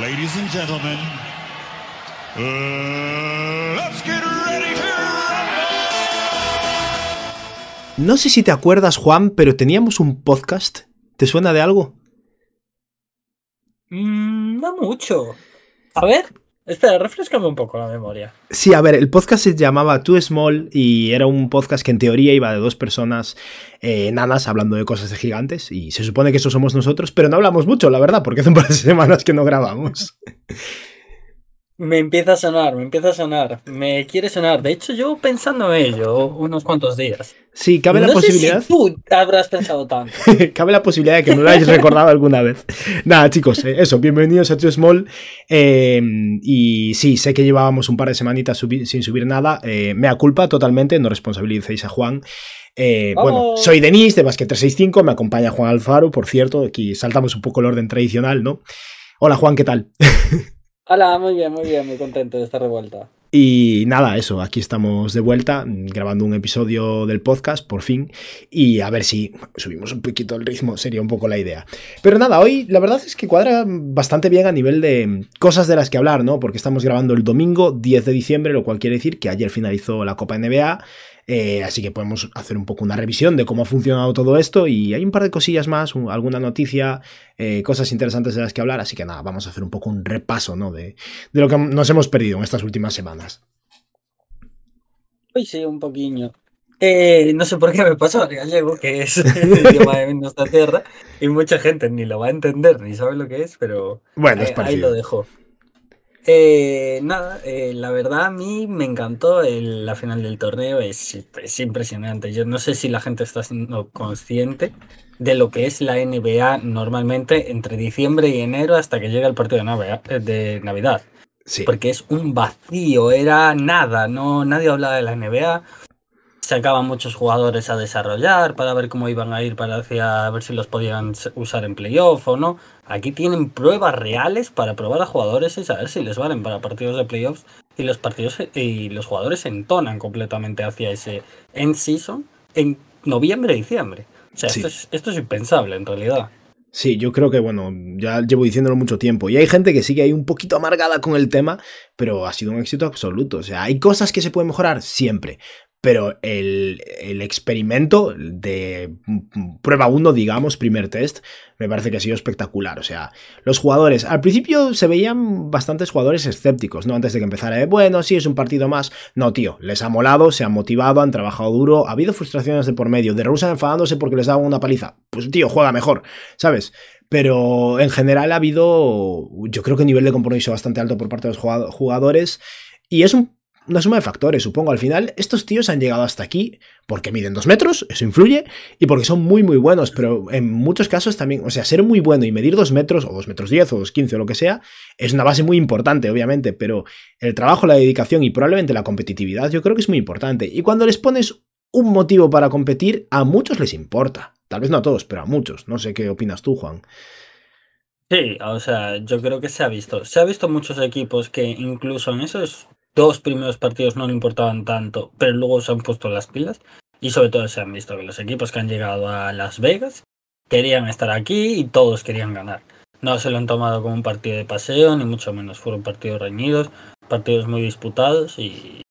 Ladies and gentlemen, uh, let's get ready to No sé si te acuerdas, Juan, pero teníamos un podcast. ¿Te suena de algo? Mm, no mucho. A ver, espera, refrescame un poco la memoria. Sí, a ver, el podcast se llamaba Too Small y era un podcast que en teoría iba de dos personas eh, enanas hablando de cosas de gigantes y se supone que eso somos nosotros, pero no hablamos mucho, la verdad, porque hace un par de semanas que no grabamos. Me empieza a sonar, me empieza a sonar, me quiere sonar. De hecho, yo pensando en ello unos cuantos días. Sí, cabe la no posibilidad. Sé si tú habrás pensado tanto. Cabe la posibilidad de que no lo hayáis recordado alguna vez. Nada, chicos, eh, eso, bienvenidos a Too Small. eh, y sí, sé que llevábamos un par de semanitas subi- sin subir nada. eh, mea culpa totalmente, no responsabilicéis a Juan. Eh, bueno, soy Denis de Basket 365, me acompaña Juan Alfaro, por cierto, aquí saltamos un poco el orden tradicional, ¿no? Hola Juan, ¿qué tal? Hola, muy bien, muy bien, muy contento de estar de vuelta. Y nada, eso, aquí estamos de vuelta grabando un episodio del podcast, por fin, y a ver si subimos un poquito el ritmo, sería un poco la idea. Pero nada, hoy la verdad es que cuadra bastante bien a nivel de cosas de las que hablar, ¿no? Porque estamos grabando el domingo 10 de diciembre, lo cual quiere decir que ayer finalizó la Copa NBA, eh, así que podemos hacer un poco una revisión de cómo ha funcionado todo esto y hay un par de cosillas más, un- alguna noticia, eh, cosas interesantes de las que hablar, así que nada, vamos a hacer un poco un repaso, ¿no? De, de lo que nos hemos perdido en estas últimas semanas. Uy, sí, un poquillo. Eh, no sé por qué me pasó al gallego, que es el idioma de nuestra tierra, y mucha gente ni lo va a entender ni sabe lo que es, pero Bueno, es ahí, ahí lo dejo. Eh, nada, eh, la verdad a mí me encantó el- la final del torneo, es, es impresionante. Yo no sé si la gente está siendo consciente de lo que es la NBA normalmente entre diciembre y enero hasta que llega el partido de Navidad. De Navidad Sí. porque es un vacío, era nada, no nadie hablaba de la NBA. Sacaban muchos jugadores a desarrollar para ver cómo iban a ir para hacia, a ver si los podían usar en playoff o no. Aquí tienen pruebas reales para probar a jugadores y saber si les valen para partidos de playoffs y los partidos y los jugadores se entonan completamente hacia ese end season en noviembre diciembre. O sea, Sí. esto, es, esto es impensable en realidad. Sí, yo creo que, bueno, ya llevo diciéndolo mucho tiempo. Y hay gente que sigue ahí un poquito amargada con el tema, pero ha sido un éxito absoluto. O sea, hay cosas que se pueden mejorar siempre. Pero el, el experimento de prueba 1, digamos, primer test, me parece que ha sido espectacular. O sea, los jugadores, al principio se veían bastantes jugadores escépticos, ¿no? Antes de que empezara, bueno, sí, es un partido más. No, tío, les ha molado, se han motivado, han trabajado duro, ha habido frustraciones de por medio, de Rusia enfadándose porque les daban una paliza. Pues, tío, juega mejor, ¿sabes? Pero en general ha habido, yo creo que un nivel de compromiso bastante alto por parte de los jugado- jugadores. Y es un- una suma de factores, supongo. Al final, estos tíos han llegado hasta aquí porque miden dos metros, eso influye, y porque son muy, muy buenos. Pero en muchos casos también, o sea, ser muy bueno y medir dos metros, o dos metros diez, o dos quince, o lo que sea, es una base muy importante, obviamente. Pero el trabajo, la dedicación y probablemente la competitividad, yo creo que es muy importante. Y cuando les pones un motivo para competir, a muchos les importa. Tal vez no a todos, pero a muchos. No sé qué opinas tú, Juan. Sí, o sea, yo creo que se ha visto. Se ha visto muchos equipos que incluso en esos dos primeros partidos no le importaban tanto, pero luego se han puesto las pilas. Y sobre todo se han visto que los equipos que han llegado a Las Vegas querían estar aquí y todos querían ganar. No se lo han tomado como un partido de paseo, ni mucho menos. Fueron partidos reñidos, partidos muy disputados y,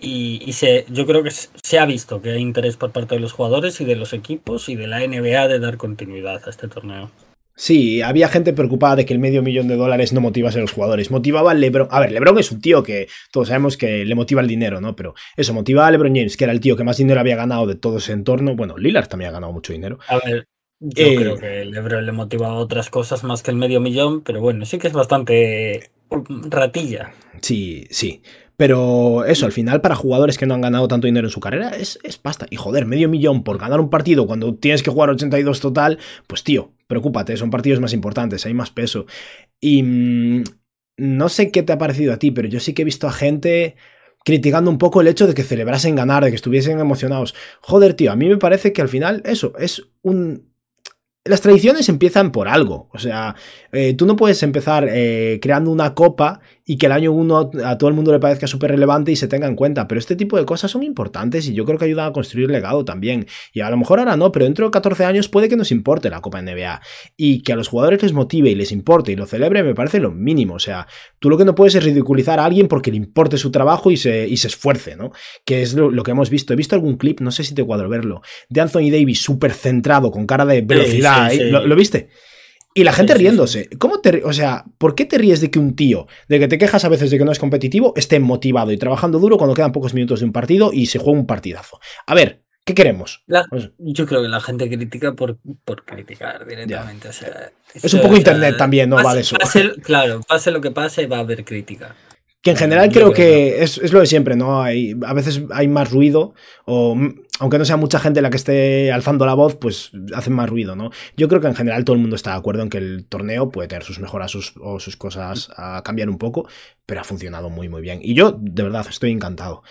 y, se, yo creo que se ha visto que hay interés por parte de los jugadores y de los equipos y de la NBA de dar continuidad a este torneo. Sí, había gente preocupada de que el medio millón de dólares no motivase a los jugadores. Motivaba a LeBron. A ver, LeBron es un tío que todos sabemos que le motiva el dinero, ¿no? Pero eso, motivaba a LeBron James, que era el tío que más dinero había ganado de todo ese entorno. Bueno, Lillard también ha ganado mucho dinero. A ver, yo Eh, creo que LeBron le motiva a otras cosas más que el medio millón, pero bueno, sí que es bastante ratilla. Sí, sí. Pero eso, al final, para jugadores que no han ganado tanto dinero en su carrera, es, es pasta. Y joder, medio millón por ganar un partido cuando tienes que jugar 82 total, pues tío, preocúpate, son partidos más importantes, hay más peso. Y mm, no sé qué te ha parecido a ti, pero yo sí que he visto a gente criticando un poco el hecho de que celebrasen ganar, de que estuviesen emocionados. Joder, tío, a mí me parece que al final eso es un... Las tradiciones empiezan por algo. O sea, eh, tú no puedes empezar eh, creando una copa y que el año uno a todo el mundo le parezca súper relevante y se tenga en cuenta. Pero este tipo de cosas son importantes y yo creo que ayudan a construir legado también. Y a lo mejor ahora no, pero dentro de 14 años puede que nos importe la Copa NBA. Y que a los jugadores les motive y les importe y lo celebre me parece lo mínimo. O sea, tú lo que no puedes es ridiculizar a alguien porque le importe su trabajo y se, y se esfuerce, ¿no? Que es lo, que hemos visto. He visto algún clip, no sé si te cuadro verlo, de Anthony Davis súper centrado, con cara de velocidad. ¿eh? ¿Lo, viste? Y la gente riéndose. ¿Cómo te, o sea, ¿por qué te ríes de que un tío, de que te quejas a veces de que no es competitivo, esté motivado y trabajando duro cuando quedan pocos minutos de un partido y se juega un partidazo? A ver, ¿qué queremos? Yo creo que la gente critica por, por criticar directamente. es un poco internet también, ¿no? va de eso. claro, pase lo que pase, va a haber crítica. Que en general creo que es, lo de siempre, ¿no? Hay, a veces hay más ruido, o aunque no sea mucha gente la que esté alzando la voz, pues hacen más ruido, ¿no? Yo creo que en general todo el mundo está de acuerdo en que el torneo puede tener sus mejoras o sus cosas a cambiar un poco, pero ha funcionado muy, muy bien. Y yo, de verdad, estoy encantado.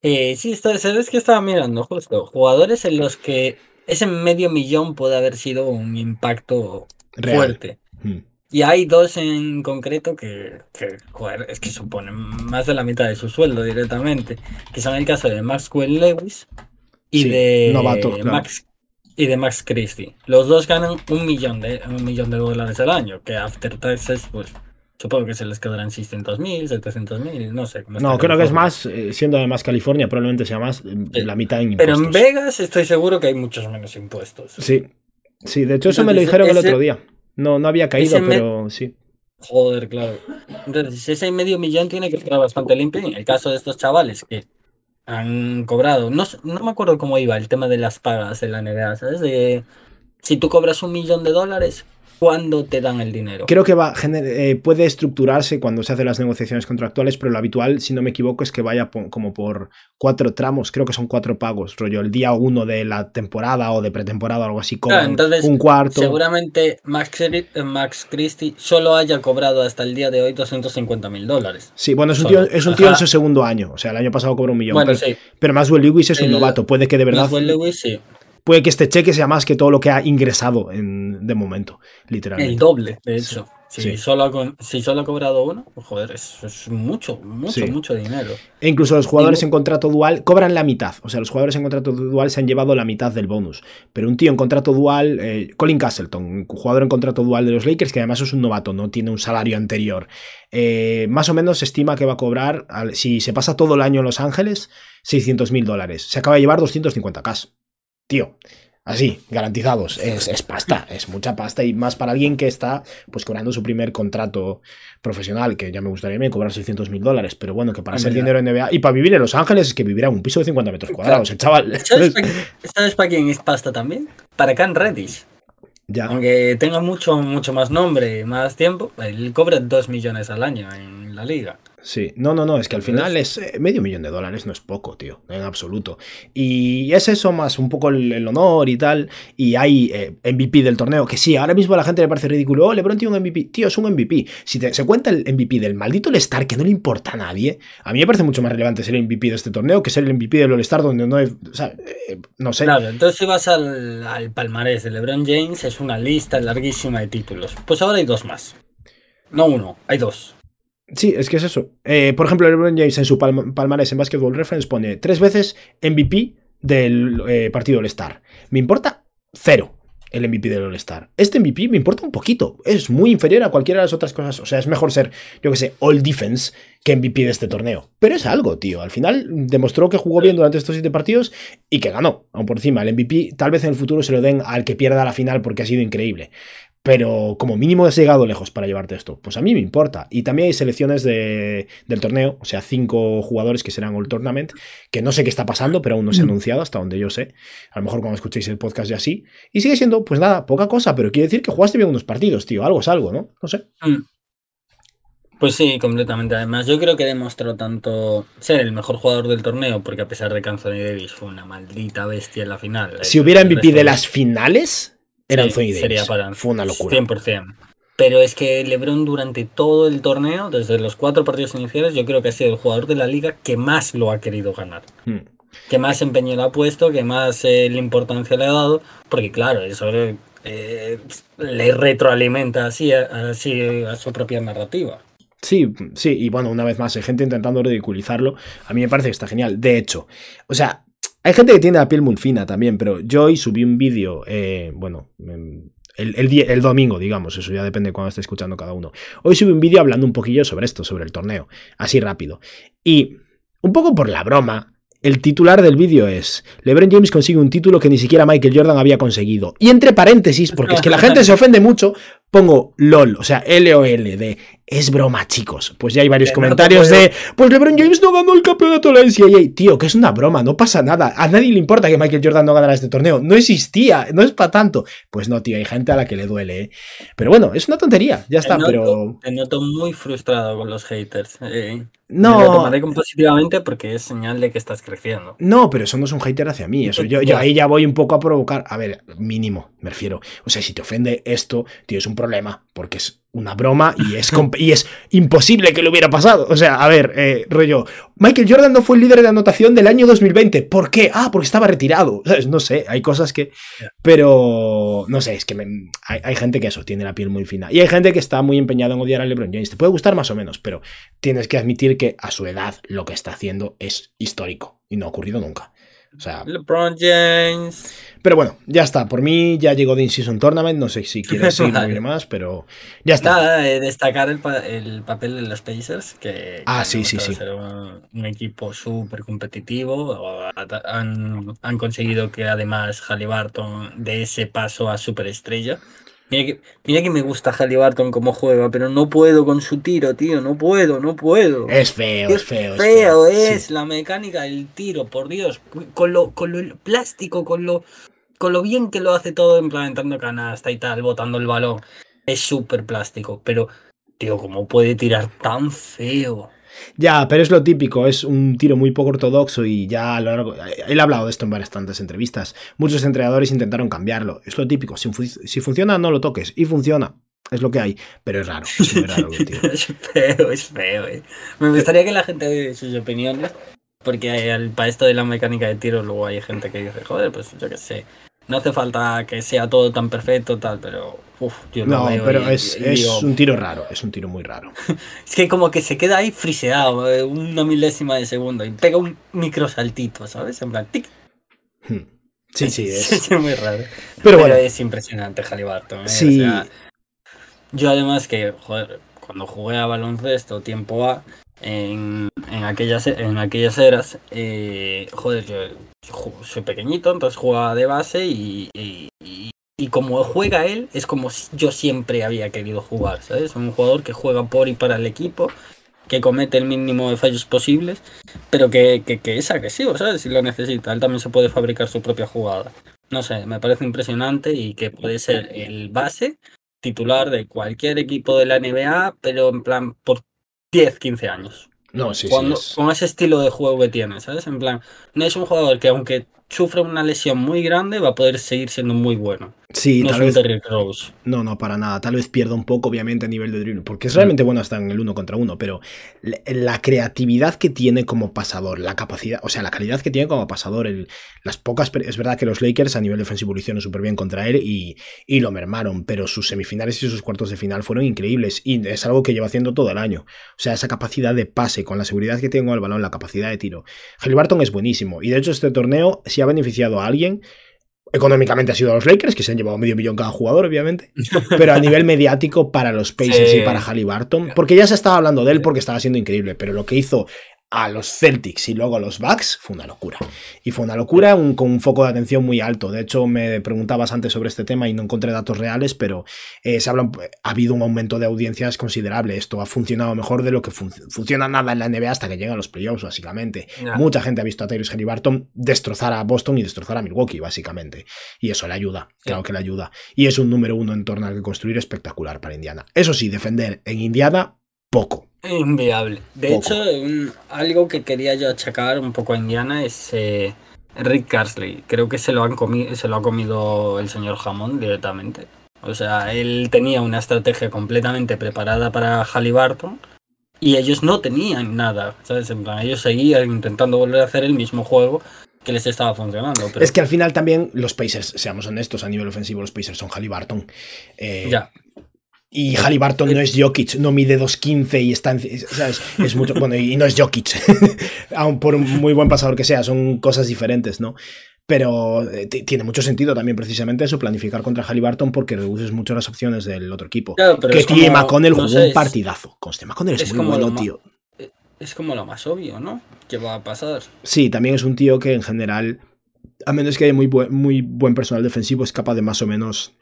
Eh, sí, sabes que estaba mirando justo. Jugadores en los que ese medio millón puede haber sido un impacto fuerte. Hmm. Y hay dos en concreto que, joder, es que suponen más de la mitad de su sueldo directamente, que son el caso de Maxwell Lewis y de Max y de Max Christie. Los dos ganan un millón de un millón de dólares al año, que after taxes, pues supongo que se les quedarán 600 mil, 700 mil, no sé. No, creo que es más, eh, siendo además California, probablemente sea más eh, la mitad en impuestos. Pero en Vegas estoy seguro que hay muchos menos impuestos. Sí, sí, de hecho eso me lo dijeron el otro día. No, no había caído, pero sí. Joder, claro. Entonces, ese medio millón tiene que estar bastante limpio. En el caso de estos chavales que han cobrado, no, no me acuerdo cómo iba el tema de las pagas en la NBA, ¿sabes? De si tú cobras un millón de dólares, cuándo te dan el dinero. Creo que va, eh, puede estructurarse cuando se hacen las negociaciones contractuales, pero lo habitual, si no me equivoco, es que vaya como por cuatro tramos, creo que son cuatro pagos, rollo, el día uno de la temporada o de pretemporada, algo así, como un cuarto. Seguramente Max, eh, Max Christie solo haya cobrado hasta el día de hoy 250 mil dólares. Sí, bueno, es un, tío, es un tío en su segundo año, o sea, el año pasado cobró un millón. Bueno, pero, sí. pero Maxwell Lewis es un novato, puede que de verdad... Maxwell Lewis, sí puede que este cheque sea más que todo lo que ha ingresado en, de momento, literalmente. El doble, de hecho. Si, Solo ha, si solo ha cobrado uno, pues, joder, es, mucho, mucho, mucho dinero. E incluso los jugadores en contrato dual cobran la mitad. O sea, los jugadores en contrato dual se han llevado la mitad del bonus. Pero un tío en contrato dual, eh, Colin Castleton, jugador en contrato dual de los Lakers, que además es un novato, no tiene un salario anterior, eh, más o menos se estima que va a cobrar, si se pasa todo el año en Los Ángeles, 600 mil dólares. Se acaba de llevar 250k tío, así, garantizados. Es, pasta, es mucha pasta y más para alguien que está pues cobrando su primer contrato profesional, que ya me gustaría me cobrar 600 mil dólares, pero bueno, que para ser dinero en NBA y para vivir en Los Ángeles es que vivirá en un piso de 50 metros cuadrados, el chaval. ¿Sabes para, quién es pasta también? Para Can Reddish. Ya. Aunque tenga mucho, mucho más nombre y más tiempo, él cobra 2 millones al año en la liga. Sí, no, no, no, es que al final es eh, medio millón de dólares, no es poco, tío, en absoluto. Y es eso más un poco el, honor y tal. Y hay eh, MVP del torneo, que sí, ahora mismo a la gente le parece ridículo. Oh, LeBron tiene un MVP. Tío, es un MVP. Si se cuenta el MVP del maldito All-Star, que no le importa a nadie, a mí me parece mucho más relevante ser el MVP de este torneo que ser el MVP del All-Star, donde no hay. O sea, eh, no sé. Claro, entonces si vas al, al palmarés de LeBron James, es una lista larguísima de títulos. Pues ahora hay dos más. No uno, hay dos. Sí, es que es eso. Eh, por ejemplo, LeBron James en su palmarés en Basketball Reference pone tres veces MVP del eh, partido All-Star. Me importa cero el MVP del All-Star. Este MVP me importa un poquito. Es muy inferior a cualquiera de las otras cosas. O sea, es mejor ser, yo que sé, All Defense que MVP de este torneo. Pero es algo, tío. Al final demostró que jugó bien durante estos siete partidos y que ganó. Aún por encima, el MVP tal vez en el futuro se lo den al que pierda la final porque ha sido increíble pero como mínimo has llegado lejos para llevarte esto. Pues a mí me importa. Y también hay selecciones del torneo, o sea, cinco jugadores que serán All Tournament, que no sé qué está pasando, pero aún no se ha anunciado, hasta donde yo sé. A lo mejor cuando escuchéis el podcast ya sí. Y sigue siendo, pues nada, poca cosa, pero quiere decir que jugaste bien unos partidos, tío. Algo es algo, ¿no? No sé. Mm. Pues sí, completamente. Además, yo creo que demostró tanto ser el mejor jugador del torneo, porque a pesar de que Anthony Davis fue una maldita bestia en la final. Si hubiera MVP de las finales, era Anthony Sería para, Fue una locura. 100%. Pero es que LeBron durante todo el torneo, desde los cuatro partidos iniciales, yo creo que ha sido el jugador de la liga que más lo ha querido ganar. Hmm. Que más empeño le ha puesto, que más eh, la importancia le ha dado. Porque claro, eso eh, le retroalimenta así, así a su propia narrativa. Sí, sí, y bueno, una vez más, hay gente intentando ridiculizarlo. A mí me parece que está genial. De hecho, o sea, hay gente que tiene la piel muy fina también, pero yo hoy subí un vídeo, eh, bueno, el, el, el, domingo, digamos, eso ya depende de cuando esté escuchando cada uno. Hoy subí un vídeo hablando un poquillo sobre esto, sobre el torneo, así rápido. Y un poco por la broma, el titular del vídeo es LeBron James consigue un título que ni siquiera Michael Jordan había conseguido. Y entre paréntesis, porque es que la gente se ofende mucho, pongo LOL, o sea, LOL, de es broma, chicos. Pues ya hay varios comentarios de pues LeBron James no ganó el campeonato de la NCAA. Tío, que es una broma, no pasa nada. A nadie le importa que Michael Jordan no ganara este torneo. No existía, no es para tanto. Pues no, tío, hay gente a la que le duele, ¿eh? Pero bueno, es una tontería, ya está, pero. Te noto muy frustrado con los haters. Eh. No. Me lo tomaré positivamente porque es señal de que estás creciendo. No, pero eso no es un hater hacia mí. Eso yo, yo ahí ya voy un poco a provocar. A ver, mínimo, me refiero. O sea, si te ofende esto, tío, es un problema. Porque es una broma y es, y es imposible que le hubiera pasado. O sea, a ver, eh, rollo, Michael Jordan no fue el líder de anotación del año 2020. ¿Por qué? Ah, porque estaba retirado. No sé, hay cosas que... Pero, no sé, es que hay, gente que eso, tiene la piel muy fina. Y hay gente que está muy empeñada en odiar a LeBron James. Te puede gustar más o menos, pero tienes que admitir que a su edad lo que está haciendo es histórico y no ha ocurrido nunca. O sea, LeBron James. Pero bueno, ya está. Por mí ya llegó de In-Season Tournament. No sé si quieres seguir más, pero ya está. Nada, destacar el, el, papel de los Pacers, que, ah, sí, sí, sí. Ser un, equipo súper competitivo. Han, han, conseguido que además Halliburton dé ese paso a superestrella. Mira que, mira que me gusta Halliburton como juega, pero no puedo con su tiro, tío. No puedo, no puedo. Es feo, es feo. Es feo, es, la mecánica del tiro, por Dios. Con lo, con lo plástico, con lo, con lo bien que lo hace todo, implementando canasta y tal, botando el balón. Es súper plástico, pero, tío, ¿cómo puede tirar tan feo? Ya, pero es lo típico, es un tiro muy poco ortodoxo y ya a lo largo. Él ha hablado de esto en bastantes entrevistas. Muchos entrenadores intentaron cambiarlo. Es lo típico, si, si funciona, no lo toques. Y funciona. Es lo que hay, pero es raro. Es, raro, es feo, es feo. Eh. Me gustaría que la gente dé sus opiniones, porque para esto de la mecánica de tiro luego hay gente que dice, joder, pues yo qué sé, no hace falta que sea todo tan perfecto, tal, pero uf, yo no, pero es, es un tiro raro, es un tiro muy raro. es que como que se queda ahí friseado, eh, una milésima de segundo y pega un micro saltito, ¿sabes? En plan, tic. Hmm. Sí, sí, es. es muy raro. Pero, bueno. es impresionante Halliburton. ¿eh? Sí. yo además que, joder, cuando jugué a baloncesto tiempo A, en, aquellas, en aquellas eras, eh, joder, yo soy pequeñito, entonces jugaba de base y, y, como juega él, es como yo siempre había querido jugar, ¿sabes? Un jugador que juega por y para el equipo, que comete el mínimo de fallos posibles, pero que, que, que es agresivo, ¿sabes? Si lo necesita, él también se puede fabricar su propia jugada. No sé, me parece impresionante y que puede ser el base titular de cualquier equipo de la NBA, pero en plan por 10, 15 años. No, sí, Cuando, sí. Con ese estilo de juego que tiene, ¿sabes? En plan, no es un jugador que aunque sufre una lesión muy grande, va a poder seguir siendo muy bueno. Sí, no tal es vez. Rose. No, no, para nada. Tal vez pierda un poco, obviamente, a nivel de dribbling, porque es realmente bueno hasta en el uno contra uno, pero la creatividad que tiene como pasador, la capacidad, o sea, la calidad que tiene como pasador, el, las pocas. Es verdad que los Lakers a nivel defensivo lo hicieron súper bien contra él y, y, lo mermaron, pero sus semifinales y sus cuartos de final fueron increíbles y es algo que lleva haciendo todo el año. O sea, esa capacidad de pase, con la seguridad que tiene con el balón, la capacidad de tiro. Halliburton es buenísimo y de hecho este torneo, si ha beneficiado a alguien, Económicamente ha sido a los Lakers, que se han llevado medio millón cada jugador, obviamente. Pero a nivel mediático para los Pacers Sí. y para Halliburton, porque ya se estaba hablando de él porque estaba siendo increíble, pero lo que hizo a los Celtics y luego a los Bucks fue una locura. Y fue una locura un- con un foco de atención muy alto. De hecho, me preguntabas antes sobre este tema y no encontré datos reales, pero eh, se ha habido un aumento de audiencias considerable. Esto ha funcionado mejor de lo que fun- funciona nada en la NBA hasta que llegan los playoffs, básicamente. Mucha gente ha visto a Tyrese Halliburton destrozar a Boston y destrozar a Milwaukee, básicamente. Y eso le ayuda, claro que le ayuda. Y es un número uno en torno al que construir espectacular para Indiana. Eso sí, defender en Indiana, poco. Inviable. De Poco. hecho, un- algo que quería yo achacar un poco a Indiana es eh, Rick Carsley. Creo que se lo, han se lo ha comido el señor Hammond directamente. O sea, él tenía una estrategia completamente preparada para Halliburton y ellos no tenían nada, ¿sabes? En plan, ellos seguían intentando volver a hacer el mismo juego que les estaba funcionando. Pero Es que al final también los Pacers, seamos honestos, a nivel ofensivo los Pacers son Halliburton. Eh, ya. Y Halliburton no es Jokic, no mide 2.15 y está en, ¿sabes? Es mucho, bueno, y no es Jokic, aun por un muy buen pasador que sea, son cosas diferentes, ¿no? Pero eh, tiene mucho sentido también precisamente eso, planificar contra Halliburton porque reduces mucho las opciones del otro equipo. Claro, que como- McConnell no jugó un partidazo. Conste, McConnell es, es muy como bueno, tío. Es como lo más obvio, ¿no? Que va a pasar. Sí, también es un tío que en general, a menos que haya muy muy buen personal defensivo, es capaz de más o menos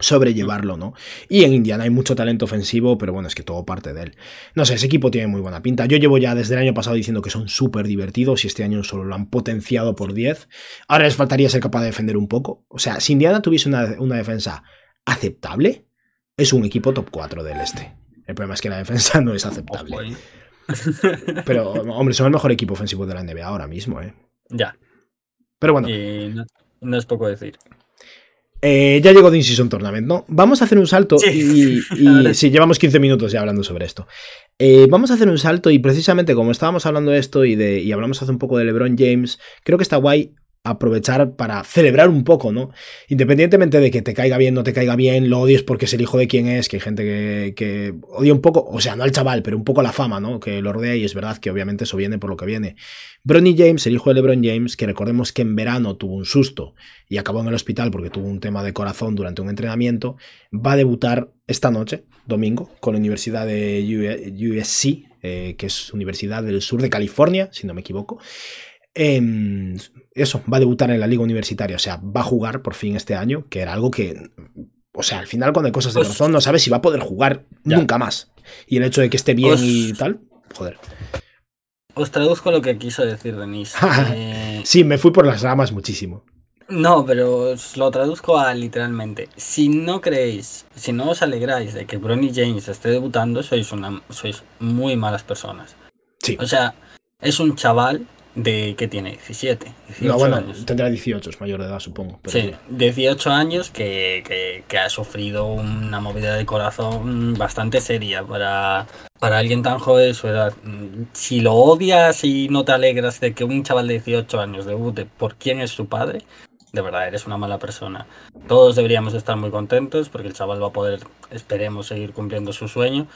sobrellevarlo, ¿no? Y en Indiana hay mucho talento ofensivo, pero bueno, es que todo parte de él. No sé, ese equipo tiene muy buena pinta. Yo llevo ya desde el año pasado diciendo que son súper divertidos y este año solo lo han potenciado por 10. Ahora les faltaría ser capaz de defender un poco. O sea, si Indiana tuviese una, una defensa aceptable, es un equipo top 4 del este. El problema es que la defensa no es aceptable. Ojo, ¿eh? Pero, hombre, son el mejor equipo ofensivo de la NBA ahora mismo, ¿eh? Ya. Pero bueno, Y no, no es poco decir. Eh, ya llegó The In-Season Tournament, ¿no? Vamos a hacer un salto Sí. y, sí, llevamos 15 minutos ya hablando sobre esto. Eh, vamos a hacer un salto y precisamente como estábamos hablando de esto y, de, y hablamos hace un poco de LeBron James, creo que está guay aprovechar para celebrar un poco, ¿no? Independientemente de que te caiga bien, no te caiga bien, lo odies porque es el hijo de quien es, que hay gente que, odia un poco, o sea, no al chaval, pero un poco la fama, ¿no? Que lo rodea y es verdad que obviamente eso viene por lo que viene. Bronny James, el hijo de LeBron James, que recordemos que en verano tuvo un susto y acabó en el hospital porque tuvo un tema de corazón durante un entrenamiento, va a debutar esta noche, domingo, con la Universidad de USC, eh, que es Universidad del Sur de California, si no me equivoco. Em, eso, va a debutar en la liga universitaria, o sea, va a jugar por fin este año, que era algo que, o sea, al final cuando hay cosas de corazón no sabes si va a poder jugar Ya. nunca más. Y el hecho de que esté bien y tal, joder. Os traduzco lo que quiso decir Denise. Eh, Sí, me fui por las ramas muchísimo. no, pero os lo traduzco a literalmente. Si no creéis, si no os alegráis de que Bronny James esté debutando, sois, una, sois muy malas personas. Sí. O sea, es un chaval de que tiene 17, 18 No, bueno, años. tendrá 18, es mayor de edad, supongo. pero Sí, 18 años que, que- que ha sufrido una movida de corazón bastante seria para, para alguien tan joven de su edad. Si lo odias y no te alegras de que un chaval de 18 años debute por quién es su padre, de verdad eres una mala persona. Todos deberíamos estar muy contentos porque el chaval va a poder, esperemos, seguir cumpliendo su sueño.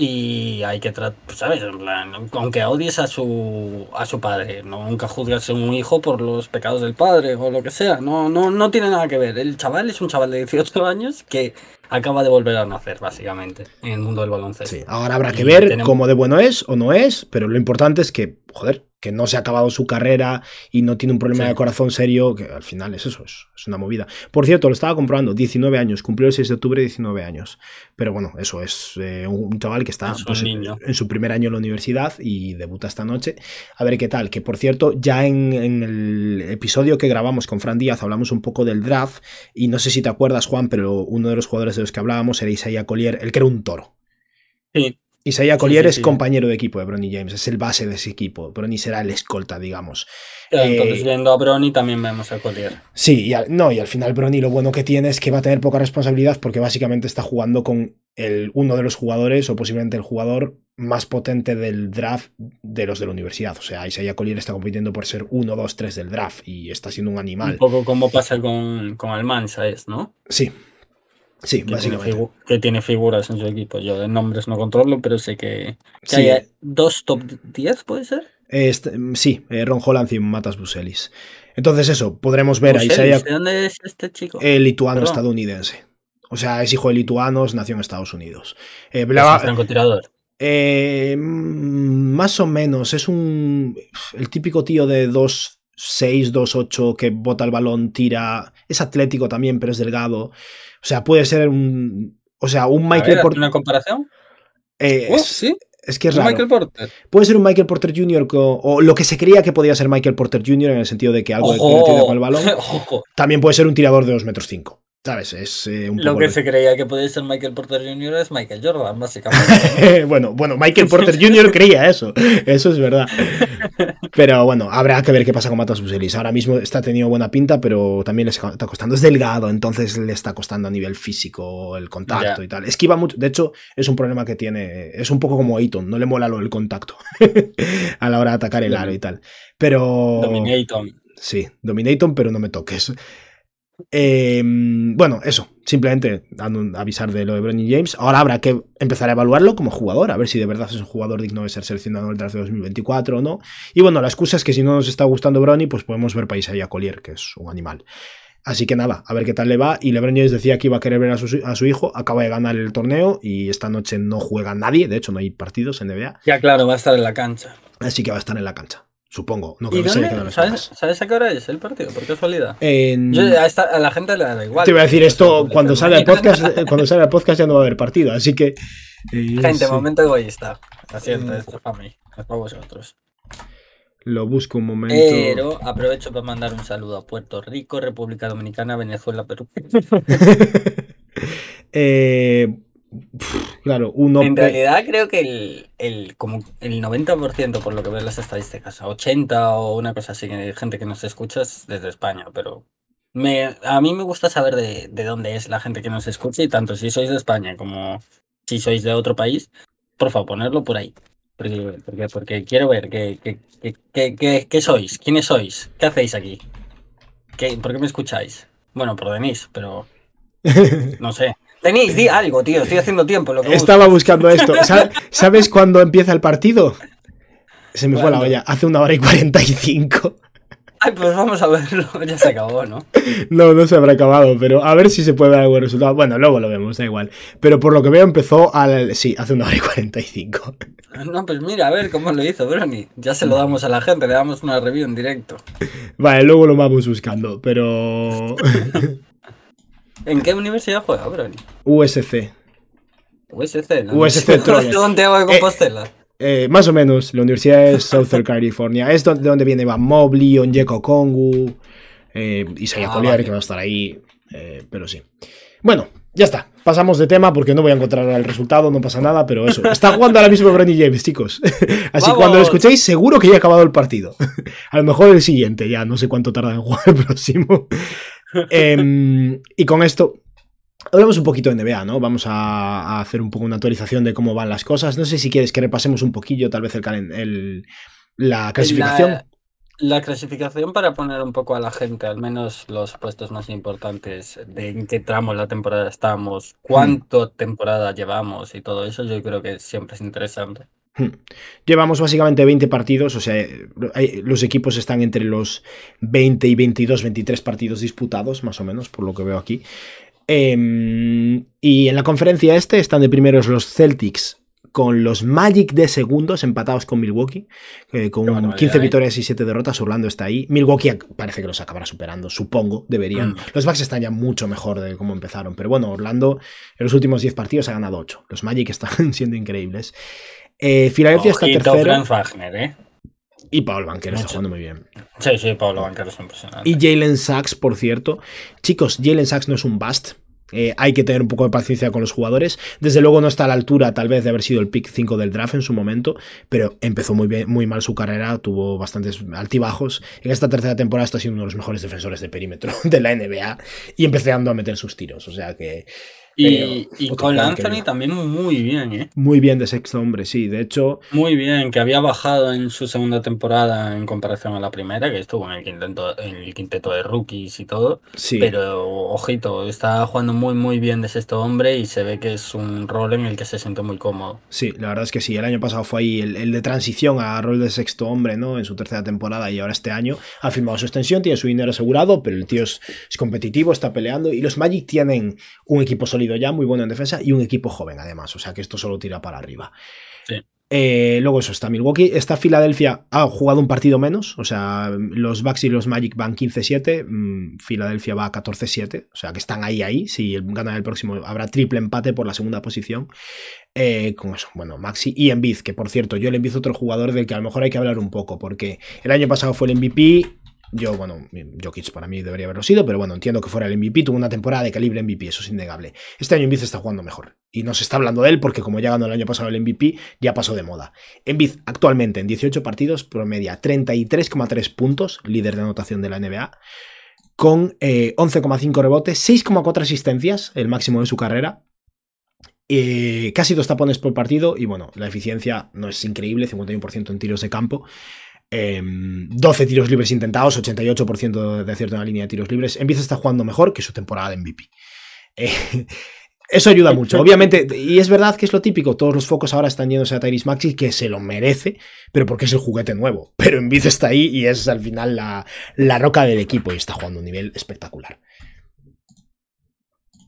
Y hay que tratar, ¿sabes? En plan, aunque odies a su, a su padre, no nunca juzgas a un hijo por los pecados del padre o lo que sea. No, no, no tiene nada que ver. El chaval es un chaval de 18 años que acaba de volver a nacer, básicamente, en el mundo del baloncesto. Sí, ahora habrá que Y ver tenemos- cómo de bueno es o no es, pero lo importante es que, joder, que no se ha acabado su carrera y no tiene un problema Sí. de corazón serio, que al final es eso, es, es una movida. Por cierto, lo estaba comprobando, 19 años, cumplió el 6 de octubre 19 años. Pero bueno, eso es eh, un chaval que está Es pues, en su primer año en la universidad y debuta esta noche. A ver qué tal, que por cierto, ya en, en el episodio que grabamos con Fran Díaz hablamos un poco del draft y no sé si te acuerdas, Juan, pero uno de los jugadores de los que hablábamos era Isaiah Collier, el que era un toro. Sí, Isaiah Sí, Collier sí, es compañero de equipo de Bronny James, es el base de ese equipo. Bronny será el escolta, digamos. entonces Eh, viendo a Bronny también vemos a Collier. Sí, y al, no, y al final Bronny lo bueno que tiene es que va a tener poca responsabilidad porque básicamente está jugando con el, uno de los jugadores o posiblemente el jugador más potente del draft de los de la universidad. O sea, Isaiah Collier está compitiendo por ser 1, 2, 3 del draft y está siendo un Un animal. poco como pasa con, con Almanza, es, ¿no? Sí, sí, Que básicamente. que tiene figuras en su equipo. Yo de nombres no controlo, pero sé que, que Sí, hay dos top 10, ¿puede ser? este, sí, eh, Ron Holland y Matas Buselis. Entonces eso, podremos ver a Buselis, Isaiah ¿De dónde es este chico? eh, lituano Perdón. estadounidense. O sea, es hijo de lituanos, nació en Estados Unidos. Eh, Es Blava- un francotirador. eh, mm, más o menos, es un. El típico tío de 2'6, 2'8 que bota el balón, tira. Es atlético también, pero es delgado. O sea, puede ser un. O sea, un Michael ver, Porter. ¿Una comparación? eh, Oh, es, sí, es que es un raro. Michael Porter. Puede ser un Michael Porter Jr. co- o lo que se creía que podía ser Michael Porter Jr. en el sentido de que algo de con el balón. Ojo, También puede ser un tirador de 2 metros 5. ¿Sabes? Es eh, un Lo poco que se creía que podía ser Michael Porter Jr. es Michael Jordan, básicamente. bueno, bueno, Michael Porter Jr. creía eso, eso es verdad. Pero bueno, habrá que ver qué pasa con Matas Buselis. Ahora mismo está teniendo buena pinta, pero también le está costando. Es delgado, entonces le está costando a nivel físico el contacto y tal. Esquiva mucho. De hecho, es un problema que tiene. Es un poco como Ayton, no le mola lo del contacto a la hora de atacar el aro y tal. Pero. Dominator. Sí, Dominaton, pero no me toques. Eh, bueno, eso, simplemente dando avisar de lo de Bronny James. Ahora habrá que empezar a evaluarlo como jugador, a ver si de verdad es un jugador digno de ser seleccionado en el draft de 2024 o no. Y bueno, la excusa es que si no nos está gustando Bronny, pues podemos ver país a Collier, que es un animal. Así que nada, a ver qué tal le va. Y LeBron James decía que iba a querer ver a su, a su, hijo, acaba de ganar el torneo y esta noche no juega nadie, de hecho no hay partidos en NBA. Ya claro, va a estar en la cancha. Así que va a estar en la cancha. Supongo. No ¿Y creo que dónde? en los ¿Sabes, ¿Sabes a qué hora es el partido? Por casualidad. En- Yo, a, esta- a la gente le da igual. Te iba a decir esto, cuando salga el podcast, cuando salga el podcast ya no va a haber partido, así que... eh, Gente, sí, momento egoísta. Lo siento, Eh. esto es para mí, es para vosotros. Lo busco un momento. Pero aprovecho para mandar un saludo a Puerto Rico, República Dominicana, Venezuela, Perú. Eh, claro, uno... En realidad creo que el, el, como el 90%, por lo que veo en las estadísticas, 80 o una cosa así, que gente que nos escucha es desde España, pero me, a mí me gusta saber de, de dónde es la gente que nos escucha y tanto si sois de España como si sois de otro país, por favor, ponerlo por ahí. Porque, porque, porque quiero ver qué, qué, qué, qué- qué- qué sois, quiénes sois, qué hacéis aquí, ¿Qué, por qué me escucháis. Bueno, por Denis, pero no sé. Denis, di algo, tío, estoy haciendo tiempo. Lo que Estaba buscando esto. Sa- ¿Sabes cuándo empieza el partido? Se me fue la olla. Hace una hora y 45. Ay, pues vamos a verlo. Ya se acabó, ¿no? No, no se habrá acabado, pero a ver si se puede ver algún resultado. Bueno, luego lo vemos, da igual. Pero por lo que veo empezó al... Sí, hace una hora y 45. No, pues mira, a ver cómo lo hizo Brony. Ya se lo damos a la gente, le damos una review en directo. Vale, luego lo vamos buscando, pero... ¿En qué universidad juega Brony? USC. USC, ¿no? USC. Santiago de Compostela. Eh, más o menos, la universidad es Southern California. Es donde, de donde viene Van Mobley, Onyeko Kongu, eh, Isaiah Ah, Collier, vale. que va a estar ahí. eh, pero sí. Bueno, ya está. Pasamos de tema porque no voy a encontrar el resultado, no pasa nada, pero eso. Está jugando ahora mismo Bronny James, chicos. Así ¡Vamos! cuando lo escuchéis, seguro que ya ha acabado el partido. a lo mejor el siguiente, ya no sé cuánto tarda en jugar el próximo. Em, y con esto, hablamos un poquito de NBA, ¿no? Vamos a, hacer un poco una actualización de cómo van las cosas. No sé si quieres que repasemos un poquillo, tal vez, el, el- la clasificación. La, la clasificación para poner un poco a la gente, al menos los puestos más importantes, de en qué tramo de la temporada estamos, cuánto temporada llevamos y todo eso, yo creo que siempre es interesante. Hmm. Llevamos básicamente 20 partidos, o sea, los equipos están entre los 20 y 22, 23 partidos disputados, más o menos, por lo que veo aquí. Em, y en la conferencia este están de primeros los Celtics con los Magic de segundos empatados con Milwaukee, eh, con Qué barbaridad, 15 ¿eh? victorias y 7 derrotas, Orlando está ahí. Milwaukee parece que los acabará superando, supongo, deberían. Mm. Los Bucks están ya mucho mejor de cómo empezaron, pero bueno, Orlando en los últimos 10 partidos ha ganado 8. Los Magic están siendo increíbles. Eh, Filadelfia está Ojito, tercero. Franz Wagner, ¿eh? Y Paul Banquero está jugando muy bien. Sí, sí, Pablo Banquero es impresionante. Y Jalen Sachs, por cierto. Chicos, Jalen Sachs no es un bust. Eh, hay que tener un poco de paciencia con los jugadores. Desde luego no está a la altura, tal vez, de haber sido el pick 5 del draft en su momento, pero empezó muy, bien, muy mal su carrera, tuvo bastantes altibajos. En esta tercera temporada está siendo uno de los mejores defensores de perímetro de la NBA y empezando a meter sus tiros. O sea que Y, y jugador Anthony también muy bien, ¿eh? muy bien de sexto hombre, sí. De hecho, Muy bien, que había bajado en su segunda temporada en comparación a la primera, que estuvo en el quinteto, en el quinteto de rookies y todo. sí. Pero, ojito, está jugando muy, muy bien de sexto hombre y se ve que es un rol en el que se siente muy cómodo. Sí, la verdad es que sí. El año pasado fue ahí el, el de transición a rol de sexto hombre, ¿no? En su tercera temporada y ahora este año ha firmado su extensión, tiene su dinero asegurado, pero el tío es, es competitivo, está peleando y los Magic tienen un equipo sólido ya, muy bueno en defensa y un equipo joven además, o sea que esto solo tira para arriba. Sí. Eh, luego eso está Milwaukee, está Filadelfia, ha jugado un partido menos, o sea, los Bucks y los Magic van 15-7, mm, Filadelfia va 14-7, o sea que están ahí, ahí, si ganan el próximo habrá triple empate por la segunda posición. Eh, con eso, bueno, Maxi y Embiid, que por cierto, yo el Embiid otro jugador del que a lo mejor hay que hablar un poco, porque el año pasado fue el MVP, yo, bueno, Jokic para mí debería haberlo sido, pero bueno, entiendo que fuera el MVP, tuvo una temporada de calibre MVP, eso es innegable. Este año Embiid está jugando mejor, y no se está hablando de él porque como ya ganó el año pasado el MVP, ya pasó de moda. Embiid actualmente en 18 partidos promedia 33,3 puntos, líder de anotación de la NBA, con eh, 11,5 rebotes, 6,4 asistencias, el máximo de su carrera, eh, casi dos tapones por partido y bueno, la eficiencia no es increíble, 51% en tiros de campo. Em, 12 tiros libres intentados, 88% de acierto en la línea de tiros libres. Empieza está jugando mejor que su temporada de MVP. Eh, eso ayuda mucho. Obviamente, y es verdad que es lo típico, todos los focos ahora están yéndose a Tyrese Maxi, que se lo merece, pero porque es el juguete nuevo. Pero Embiid está ahí y es al final la, la roca del equipo y está jugando a un nivel espectacular.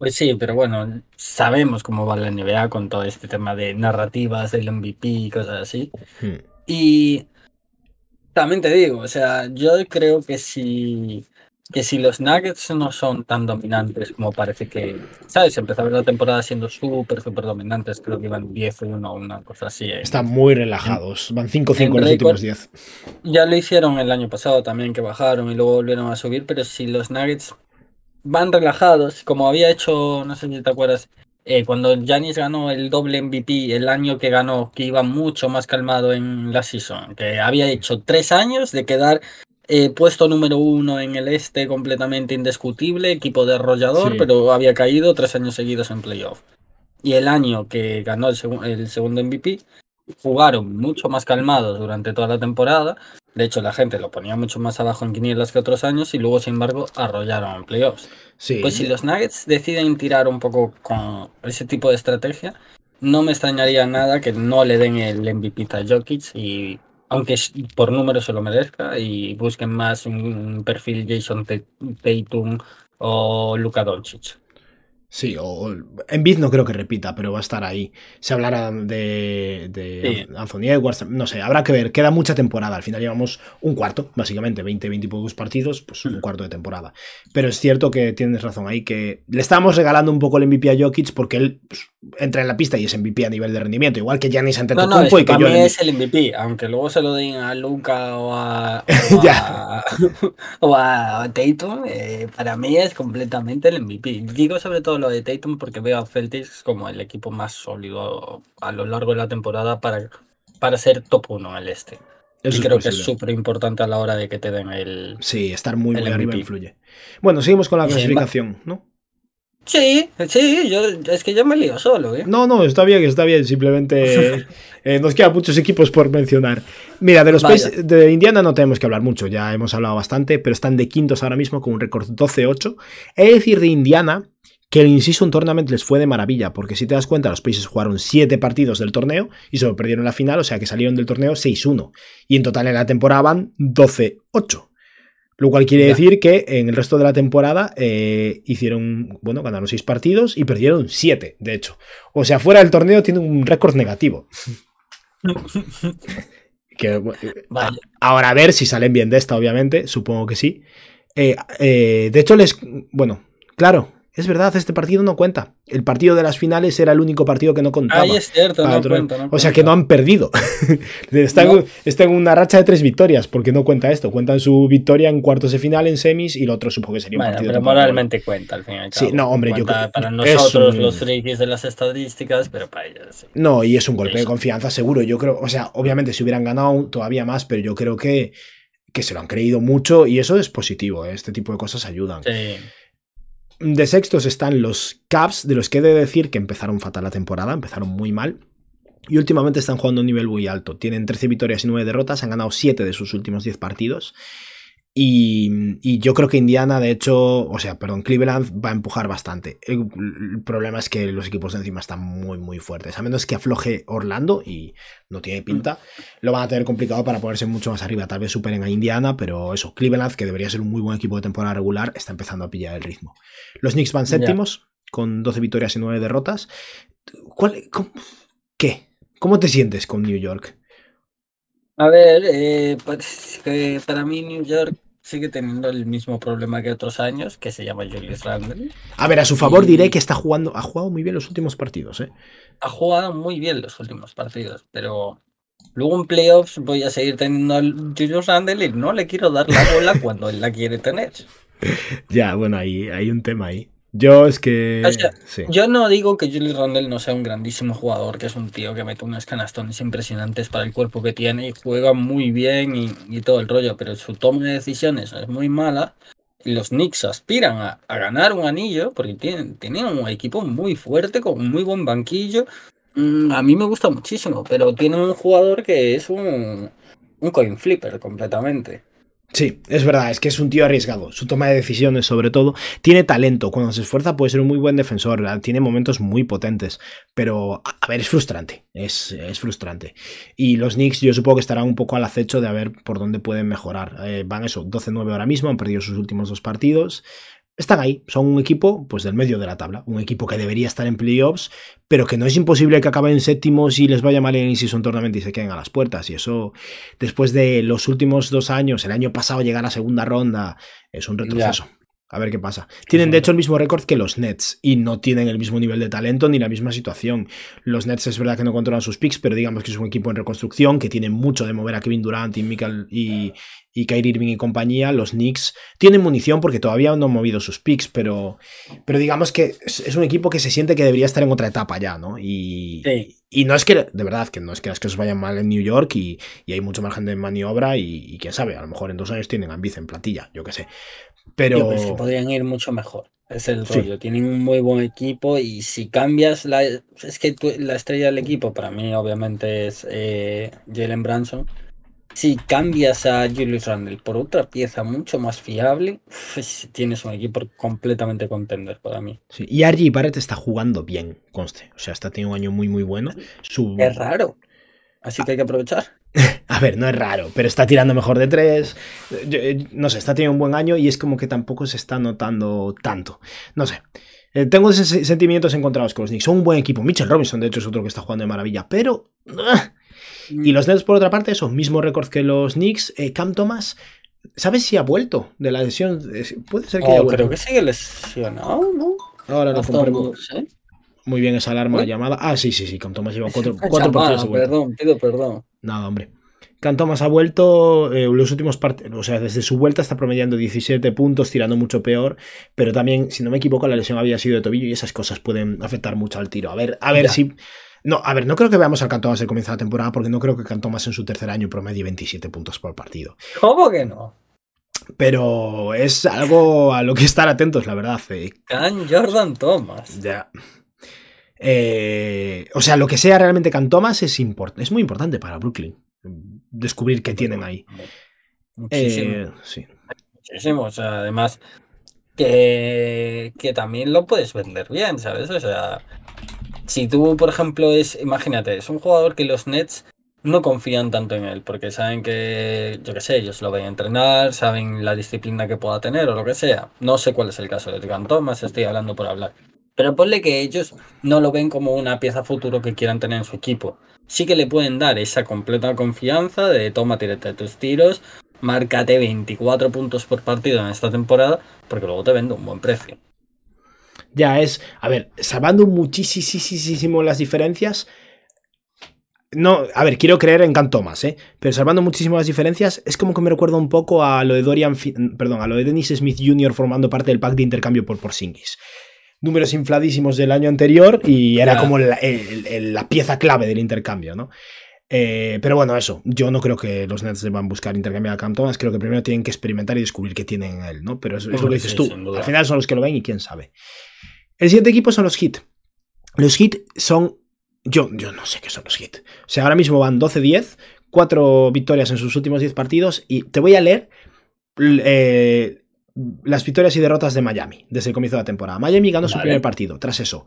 Pues sí, pero bueno, sabemos cómo va la NBA con todo este tema de narrativas del MVP y cosas así. Hmm. Y también te digo, o sea, yo creo que si, que si los Nuggets no son tan dominantes como parece que, ¿sabes? Empezaron la temporada siendo súper, súper dominantes, creo que iban 10-1 o una cosa así. eh. Están muy relajados. Van 5-5 en en los últimos 10. Ya lo hicieron el año pasado también, que bajaron y luego volvieron a subir, pero si los Nuggets van relajados, como había hecho, no sé si te acuerdas, eh, cuando Giannis ganó el doble MVP el año que ganó, que iba mucho más calmado en la season, que había hecho tres años de quedar eh, puesto número uno en el este completamente indiscutible, equipo de arrollador, Sí. pero había caído tres años seguidos en playoff. Y el año que ganó el, segu- el segundo MVP, jugaron mucho más calmados durante toda la temporada. De hecho, la gente lo ponía mucho más abajo en quinielas que otros años y luego, sin embargo, arrollaron en playoffs. Sí. Pues si los Nuggets deciden tirar un poco con ese tipo de estrategia, no me extrañaría nada que no le den el MVP a Jokic y aunque por número se lo merezca y busquen más un perfil Jason Tat- Tatum o Luka Doncic. Sí, o Embiid no creo que repita, pero va a estar ahí. Se hablará de, de Sí. Anthony Edwards, no sé, habrá que ver. Queda mucha temporada. Al final llevamos un cuarto, básicamente, 20, 20 y pocos partidos, pues un cuarto de temporada. Pero es cierto que tienes razón ahí, que le estamos regalando un poco el MVP a Jokic porque él pues, entra en la pista y es MVP a nivel de rendimiento, igual que Giannis No, Antetokounmpo no, que y que para yo es el MVP, aunque luego se lo den a Luca o a, o Ya. a, o a Tatum, eh, para mí es completamente el MVP. Digo sobre todo lo de Tatum porque veo a Celtics como el equipo más sólido a lo largo de la temporada para, para ser top 1 en el este. Eso y es creo que es súper importante a la hora de que te den el... Sí, estar muy, arriba influye. Bueno, seguimos con la Y clasificación, ¿no? Sí, sí, yo, es que yo me lío solo, ¿eh? No, no, está bien, está bien. Simplemente eh, nos quedan muchos equipos por mencionar. Mira, de los. Pacers- de Indiana no tenemos que hablar mucho, ya hemos hablado bastante, pero están de quintos ahora mismo con un récord 12-8. Es decir, de Indiana que el In-Season Tournament les fue de maravilla, porque si te das cuenta, los Pacers jugaron 7 partidos del torneo y solo perdieron la final, o sea que salieron del torneo 6-1. Y en total en la temporada van 12-8. Lo cual quiere Ya. decir que en el resto de la temporada eh, hicieron, bueno, ganaron 6 partidos y perdieron 7, de hecho. O sea, fuera del torneo tiene un récord negativo. Que, Vaya. Ahora a ver si salen bien de esta, obviamente, supongo que sí. Eh, eh, de hecho, les. Bueno, claro, es verdad, este partido no cuenta. El partido de las finales era el único partido que no contaba. Ahí es cierto, no cuenta, o sea que no han perdido. está, No. en, está en una racha de tres victorias, porque no cuenta esto. Cuentan su victoria en cuartos de final, en semis, y lo otro supongo que sería un Bueno, partido. pero moralmente cuenta al fin y al Sí, no, hombre, yo creo- Para nosotros, un- los frikis de las estadísticas, pero para ellos sí. No, y es un golpe de confianza seguro. Yo creo, o sea, obviamente si hubieran ganado todavía más, pero yo creo que, que se lo han creído mucho y eso es positivo. ¿eh? Este tipo de cosas ayudan. Sí. De sextos están los Caps, de los que he de decir que empezaron fatal la temporada, empezaron muy mal. Y últimamente están jugando a un nivel muy alto. Tienen 13 victorias y 9 derrotas, han ganado 7 de sus últimos 10 partidos. Y, y yo creo que Indiana, de hecho, o sea, perdón, Cleveland va a empujar bastante. El, el problema es que los equipos de encima están muy, muy fuertes. A menos que afloje Orlando y no tiene pinta, lo van a tener complicado para ponerse mucho más arriba. Tal vez superen a Indiana, pero eso, Cleveland, que debería ser un muy buen equipo de temporada regular, está empezando a pillar el ritmo. Los Knicks van séptimos, con 12 victorias y 9 derrotas. ¿Cuál, cómo- ¿Qué? ¿Cómo te sientes con New York? A ver, eh, pues, que para mí New York sigue teniendo el mismo problema que otros años, que se llama Julius Randle. A ver, a su favor Y- diré que está jugando, ha jugado muy bien los últimos partidos, ¿eh? Ha jugado muy bien los últimos partidos, pero luego en playoffs voy a seguir teniendo a Julius Randle y no le quiero dar la bola cuando él la quiere tener. Ya, bueno, ahí hay un tema ahí. Yo es que. O sea, sí. Yo no digo que Julius Randle no sea un grandísimo jugador, que es un tío que mete unas canastones impresionantes para el cuerpo que tiene y juega muy bien y, y todo el rollo, pero su toma de decisiones es muy mala. Y los Knicks aspiran a, a ganar un anillo porque tienen, tienen un equipo muy fuerte, con un muy buen banquillo. Mm, a mí me gusta muchísimo, pero tienen un jugador que es un, un coin flipper completamente. Sí, es verdad, es que es un tío arriesgado. Su toma de decisiones, sobre todo, tiene talento. Cuando se esfuerza, puede ser un muy buen defensor. Tiene momentos muy potentes. Pero, a ver, es frustrante. Es, es frustrante. Y los Knicks, yo supongo que estarán un poco al acecho de a ver por dónde pueden mejorar. Eh, van eso, 12-9 ahora mismo, han perdido sus últimos dos partidos están ahí, son un equipo pues del medio de la tabla, un equipo que debería estar en playoffs, pero que no es imposible que acaben séptimos y les vaya mal en son Tournament y se queden a las puertas. Y eso, después de los últimos dos años, el año pasado llegar a la segunda ronda, es un retroceso. A ver qué pasa. Tienen de hecho el mismo récord que los Nets y no tienen el mismo nivel de talento ni la misma situación. Los Nets es verdad que no controlan sus picks, pero digamos que es un equipo en reconstrucción que tiene mucho de mover a Kevin Durant y Michael y, y Kyrie Irving y compañía. Los Knicks tienen munición porque todavía no han movido sus picks, pero, pero digamos que es, un equipo que se siente que debería estar en otra etapa ya, ¿no? Y, y no es que, de verdad, que no es que las cosas vayan mal en New York y, hay mucho margen de maniobra y, quién sabe, a lo mejor en dos años tienen a en platilla, yo qué sé. Pero. podrían ir mucho mejor. Es el rollo. Tienen un muy buen equipo y si cambias la. Es que la estrella del equipo para mí, obviamente, es eh, Jalen Branson. Si cambias a Julius Randle por otra pieza mucho más fiable, tienes un equipo completamente contender para mí. Sí, y RG Barrett está jugando bien, conste. O sea, está teniendo un año muy, muy bueno. Su... Es raro. Así que hay que aprovechar. A ver, no es raro, pero está tirando mejor de tres. Eh, no sé, está teniendo un buen año y es como que tampoco se está notando tanto. No sé. Eh, tengo sentimientos encontrados con los Knicks. Son un buen equipo. Mitchell Robinson, de hecho, es otro que está jugando de maravilla. Pero. Ah. Y los Nets, por otra parte, son mismo récord que los Knicks. Eh, Cam Thomas, ¿sabes si ha vuelto de la lesión? Puede ser que haya oh, vuelto. Creo que sigue lesionado, ¿no? Ahora lo compruebo. Muy bien esa alarma llamada. Ah, sí, sí, sí. Cam Thomas lleva cuatro, cuatro partidos. Perdón, pido perdón. Nada, hombre. Cam Thomas ha vuelto eh, los últimos partidos, o sea, desde su vuelta está promediando 17 puntos, tirando mucho peor, pero también, si no me equivoco, la lesión había sido de tobillo y esas cosas pueden afectar mucho al tiro. A ver, a ver si... No, a ver, no creo que veamos al Cam Thomas al comienzo de la temporada porque no creo que Cam Thomas en su tercer año promedie 27 puntos por partido. ¿Cómo que no? Pero es algo a lo que estar atentos, la verdad. Eh. Can Jordan Thomas. Ya. Eh, o sea, lo que sea realmente Can Thomas es, es muy importante para Brooklyn. Descubrir qué tienen ahí. Muchísimo. Eh, Muchísimo. O sea, además, que, que también lo puedes vender bien, ¿sabes? O sea, si tú, por ejemplo, es, imagínate, es un jugador que los Nets no confían tanto en él, porque saben que, yo qué sé, ellos lo ven entrenar, saben la disciplina que pueda tener o lo que sea. No sé cuál es el caso de Tigan Thomas, estoy hablando por hablar. Pero ponle que ellos no lo ven como una pieza futuro que quieran tener en su equipo. Sí que le pueden dar esa completa confianza de toma, tírate tus tiros, márcate 24 puntos por partido en esta temporada, porque luego te vende un buen precio. Ya es, a ver, salvando muchísimo las diferencias, no, a ver, quiero creer en Can Thomas, ¿eh? Pero salvando muchísimo las diferencias, es como que me recuerda un poco a lo de Dorian, perdón, a lo de Dennis Smith Jr. formando parte del pack de intercambio por Porzingis números infladísimos del año anterior y era como la, pieza clave del intercambio, ¿no? Eh, pero bueno, eso. Yo no creo que los Nets deban buscar intercambiar a Cam Thomas. Creo que primero tienen que experimentar y descubrir qué tienen en él, ¿no? Pero es, es lo que dices tú. Al final son los que lo ven y quién sabe. El siguiente equipo son los Heat. Los Heat son. Yo, yo no sé qué son los Heat. O sea, ahora mismo van 12-10, 4 victorias en sus últimos 10 partidos. Y te voy a leer eh, las victorias y derrotas de Miami desde el comienzo de la temporada. Miami ganó su primer partido. Tras eso,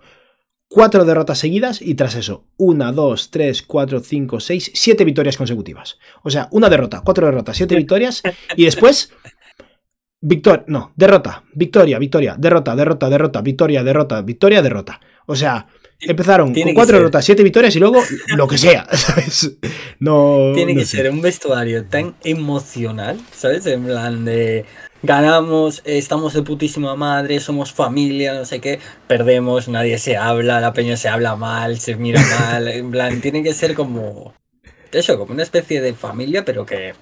cuatro derrotas seguidas y tras eso, una, dos, tres, cuatro, cinco, seis, siete victorias consecutivas. O sea, una derrota, cuatro derrotas, siete victorias y después. Victoria, no, derrota, victoria, victoria, derrota, derrota, derrota, victoria, derrota, victoria, derrota. O sea, empezaron con cuatro derrotas, siete victorias y luego lo que sea, ¿sabes? No. Tiene que ser un vestuario tan emocional, ¿sabes? En plan de ganamos, estamos de putísima madre, somos familia, no sé qué, perdemos, nadie se habla, la peña se habla mal, se mira mal, en plan, tiene que ser como eso, como una especie de familia, pero que,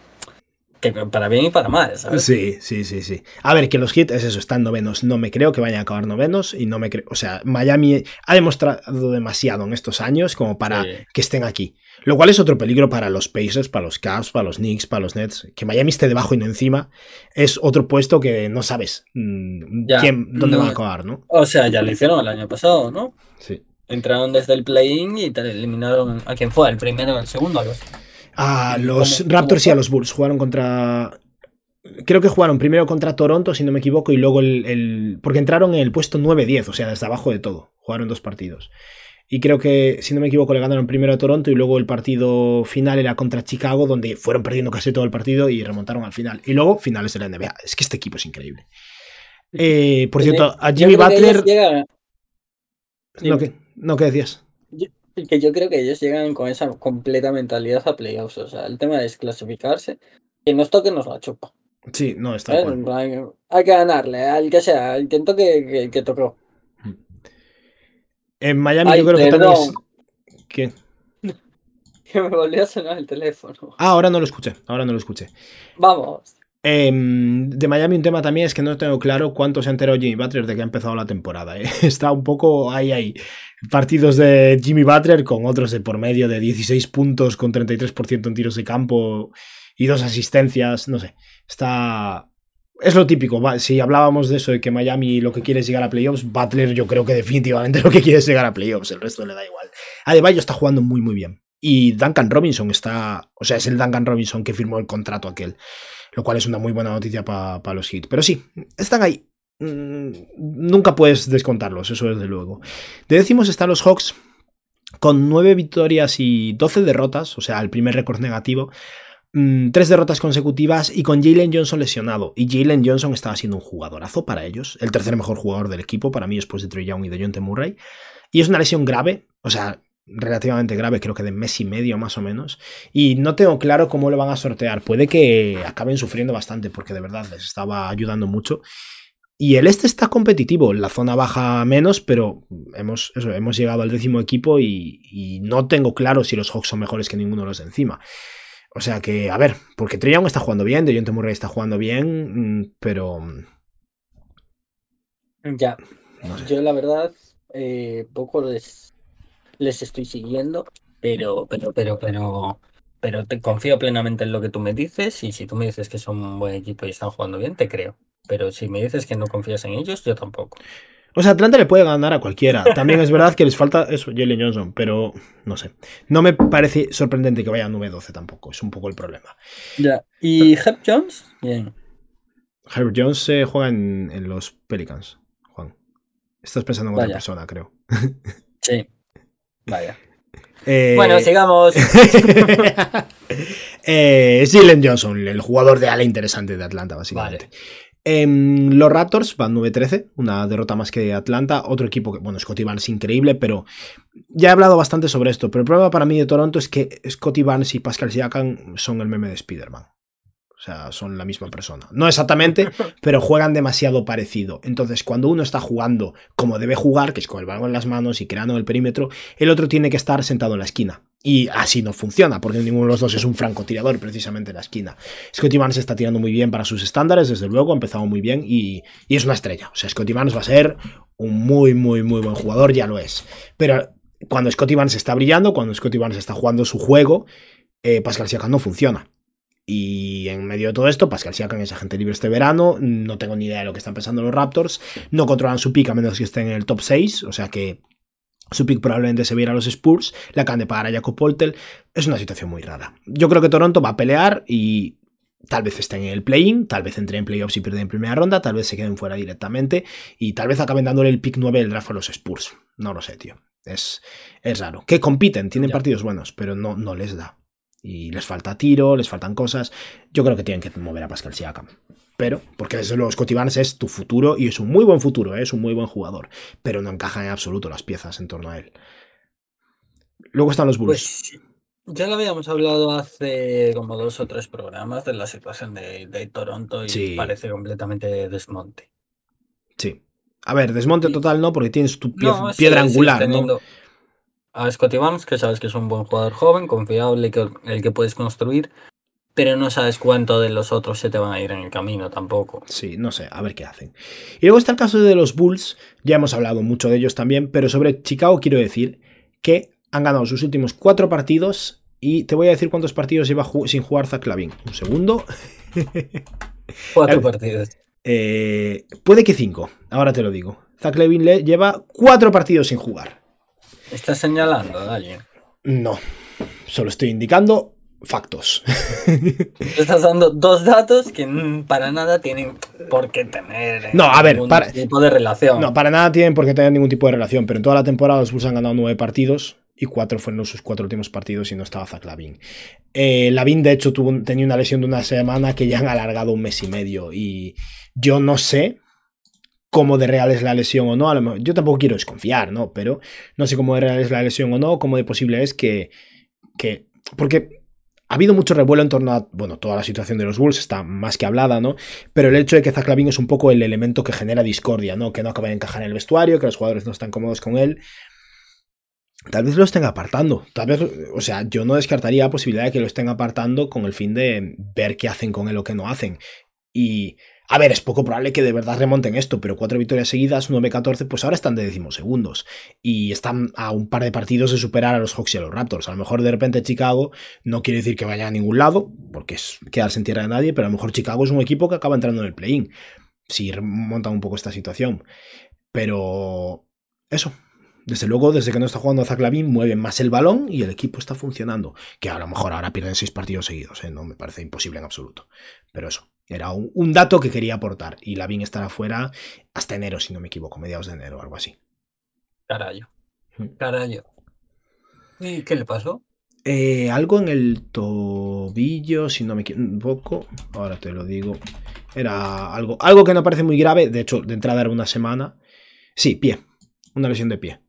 que para bien y para mal, ¿sabes? Sí, sí, sí, sí. A ver, que los hits es eso, están novenos, no me creo que vayan a acabar novenos y no me creo, o sea, Miami ha demostrado demasiado en estos años como para que estén aquí. Lo cual es otro peligro para los Pacers, para los Cavs, para los Knicks, para los Nets. Que Miami esté debajo y no encima es otro puesto que no sabes mm, quién, dónde va a acabar, ¿no? O sea, ya lo hicieron el año pasado, ¿no? Sí. Entraron desde el play-in y te eliminaron a quien fue, el primero o el segundo, algo A ¿Y los cómo- Raptors cómo y a los Bulls. Jugaron contra. Creo que jugaron primero contra Toronto, si no me equivoco, y luego el. el- Porque entraron en el puesto 9-10, o sea, desde abajo de todo. Jugaron dos partidos. Y creo que, si no me equivoco, le ganaron primero a Toronto y luego el partido final era contra Chicago, donde fueron perdiendo casi todo el partido y remontaron al final. Y luego finales de la NBA. Es que este equipo es increíble. Eh, por cierto, a Yo Jimmy que Butler. No, ¿qué, no, ¿qué decías? que yo creo que ellos llegan con esa completa mentalidad a playoffs. O sea, el tema es clasificarse. Que nos toque, nos la chupa. Sí, no, está ¿sabes? cual. En plan, Hay que ganarle, al que sea, al que toque, que, que tocó. En Miami Ay, yo creo que también es. ¿Qué? Que me volvió a sonar el teléfono. Ah, ahora no lo escuché, ahora no lo escuché. Vamos. Em, de Miami un tema también es que no tengo claro cuánto se ha enterado Jimmy Butler de que ha empezado la temporada. ¿eh? Está un poco ahí, ahí. Partidos de Jimmy Butler con otros de por medio de 16 puntos con 33% en tiros de campo y dos asistencias, no sé. Está... Es lo típico, si hablábamos de eso, de que Miami lo que quiere es llegar a playoffs, Butler yo creo que definitivamente lo que quiere es llegar a playoffs, el resto le da igual. Adebayo está jugando muy muy bien. Y Duncan Robinson está, o sea, es el Duncan Robinson que firmó el contrato aquel lo cual es una muy buena noticia para los Heat. Pero sí, están ahí. Mm, nunca puedes descontarlos, eso desde luego. De están los Hawks con 9 victorias y 12 derrotas, o sea, el primer récord negativo. Mm, Tres derrotas consecutivas y con Jalen Johnson lesionado. Y Jalen Johnson estaba siendo un jugadorazo para ellos. El tercer mejor jugador del equipo, para mí, después de Trey Young y de John T. Murray. Y es una lesión grave, o sea, relativamente grave, creo que de mes y medio más o menos. Y no tengo claro cómo lo van a sortear. Puede que acaben sufriendo bastante, porque de verdad les estaba ayudando mucho. Y el este está competitivo, la zona baja menos, pero hemos, hemos llegado al décimo equipo y, y, no tengo claro si los Hawks son mejores que ninguno de los de encima. O sea que, a ver, porque Young está jugando bien, Dejounte Murray está jugando bien, pero... Ya. No sé. Yo la verdad, eh, poco les, les estoy siguiendo, pero, pero, pero, pero, pero te confío plenamente en lo que tú me dices y si tú me dices que son un buen equipo y están jugando bien, te creo. Pero si me dices que no confías en ellos, yo tampoco. O sea, Atlanta le puede ganar a cualquiera. También es verdad que les falta eso, Jalen Johnson, pero no sé. No me parece sorprendente que vaya a 9-12 tampoco, es un poco el problema. Ya. ¿Y Herb Jones? Bien. Herbert Jones se juega en, en los Pelicans, Juan. Estás pensando en otra persona, creo. Sí. Vaya. Eh, Bueno, sigamos. eh, es Jalen Johnson, el jugador de ala interesante de Atlanta, básicamente. Em, los Raptors van 9-13, una derrota más que Atlanta. Otro equipo que, bueno, Scotty Barnes increíble, pero ya he hablado bastante sobre esto. Pero el problema para mí de Toronto es que Scotty Barnes y Pascal Siakam son el meme de Spider-Man. O sea, son la misma persona. No exactamente, pero juegan demasiado parecido. Entonces, cuando uno está jugando como debe jugar, que es con el balón en las manos y creando el perímetro, el otro tiene que estar sentado en la esquina. Y así no funciona, porque ninguno de los dos es un francotirador precisamente en la esquina. Scotty Barnes está tirando muy bien para sus estándares, desde luego, ha empezado muy bien y, y es una estrella. O sea, Scotty Barnes va a ser un muy, muy, muy buen jugador, ya lo es. Pero cuando Scotty Barnes está brillando, cuando Scotty Barnes está jugando su juego, eh, Pascal Siakam no funciona. Y en medio de todo esto, Pascal Siakam es agente libre este verano. No tengo ni idea de lo que están pensando los Raptors. No controlan su pick a menos que estén en el top 6. O sea que su pick probablemente se viera a los Spurs. Le acaban de pagar a Jacob Poltel. Es una situación muy rara. Yo creo que Toronto va a pelear y tal vez estén en el play-in. Tal vez entren en playoffs y pierden en primera ronda. Tal vez se queden fuera directamente. Y tal vez acaben dándole el pick 9 del draft a los Spurs. No lo sé, tío. Es, es raro. Que compiten, tienen Ya. partidos buenos, pero no, no les da y les falta tiro, les faltan cosas. Yo creo que tienen que mover a Pascal Siakam. Pero, porque desde luego Scotty Barnes es tu futuro y es un muy buen futuro, ¿eh? es un muy buen jugador, pero no encajan en absoluto las piezas en torno a él. Luego están los Bulls. Pues ya lo habíamos hablado hace como dos o tres programas de la situación de, de Toronto y Sí. parece completamente desmonte. sí. A ver, desmonte total no, porque tienes tu pie- No, sí, piedra angular, ¿no? teniendo A Scotty Barnes, que sabes que es un buen jugador joven, confiable, que, el que puedes construir, pero no sabes cuánto de los otros se te van a ir en el camino tampoco. Sí, no sé, a ver qué hacen. Y luego está el caso de los Bulls, ya hemos hablado mucho de ellos también, pero sobre Chicago quiero decir que han ganado sus últimos cuatro partidos y te voy a decir cuántos partidos lleva ju- sin jugar Zach Lavin. Un segundo. Cuatro partidos. Eh, puede que cinco, ahora te lo digo. Zach Lavin le lleva cuatro partidos sin jugar. ¿Estás señalando a alguien? No, solo estoy indicando factos. Estás dando dos datos que para nada tienen por qué tener eh, No, a ver, ningún para- tipo de relación. No, para nada tienen por qué tener ningún tipo de relación, pero en toda la temporada los Bulls han ganado nueve partidos y cuatro fueron sus cuatro últimos partidos y no estaba Zach Lavin. Eh, Lavin, de hecho, tuvo, tenía una lesión de una semana que ya han alargado un mes y medio y yo no sé cómo de real es la lesión o no. A lo mejor- yo tampoco quiero desconfiar, ¿no? Pero no sé cómo de real es la lesión o no, cómo de posible es que... que porque ha habido mucho revuelo en torno a, bueno, toda la situación de los Bulls está más que hablada, ¿no? Pero el hecho de que Zach Lavin es un poco el elemento que genera discordia, ¿no? Que no acaba de encajar en el vestuario, que los jugadores no están cómodos con él. Tal vez lo estén apartando. Tal vez, o sea, yo no descartaría la posibilidad de que lo estén apartando con el fin de ver qué hacen con él o qué no hacen. Y, a ver, es poco probable que de verdad remonten esto, pero cuatro victorias seguidas, 9-14, pues ahora están de decimosegundos. Y están a un par de partidos de superar a los Hawks y a los Raptors. A lo mejor de repente Chicago no quiere decir que vaya a ningún lado, porque es quedarse en tierra de nadie, pero a lo mejor Chicago es un equipo que acaba entrando en el play-in. Si remontan un poco esta situación. Pero eso, desde luego, desde que no está jugando Zach Lavin, mueven más el balón y el equipo está funcionando. Que a lo mejor ahora pierden seis partidos seguidos, ¿eh? no me parece imposible en absoluto. Pero eso, era un, un dato que quería aportar. Y Lavin estará fuera hasta enero, si no me equivoco, mediados de enero o algo así. Carayo. Mm. Carayo. ¿Y qué le pasó? Eh, algo en el tobillo, si no me equivoco. Ahora te lo digo. Era algo, algo que no parece muy grave. De hecho, de entrada era una semana. Sí, pie. Una lesión de pie.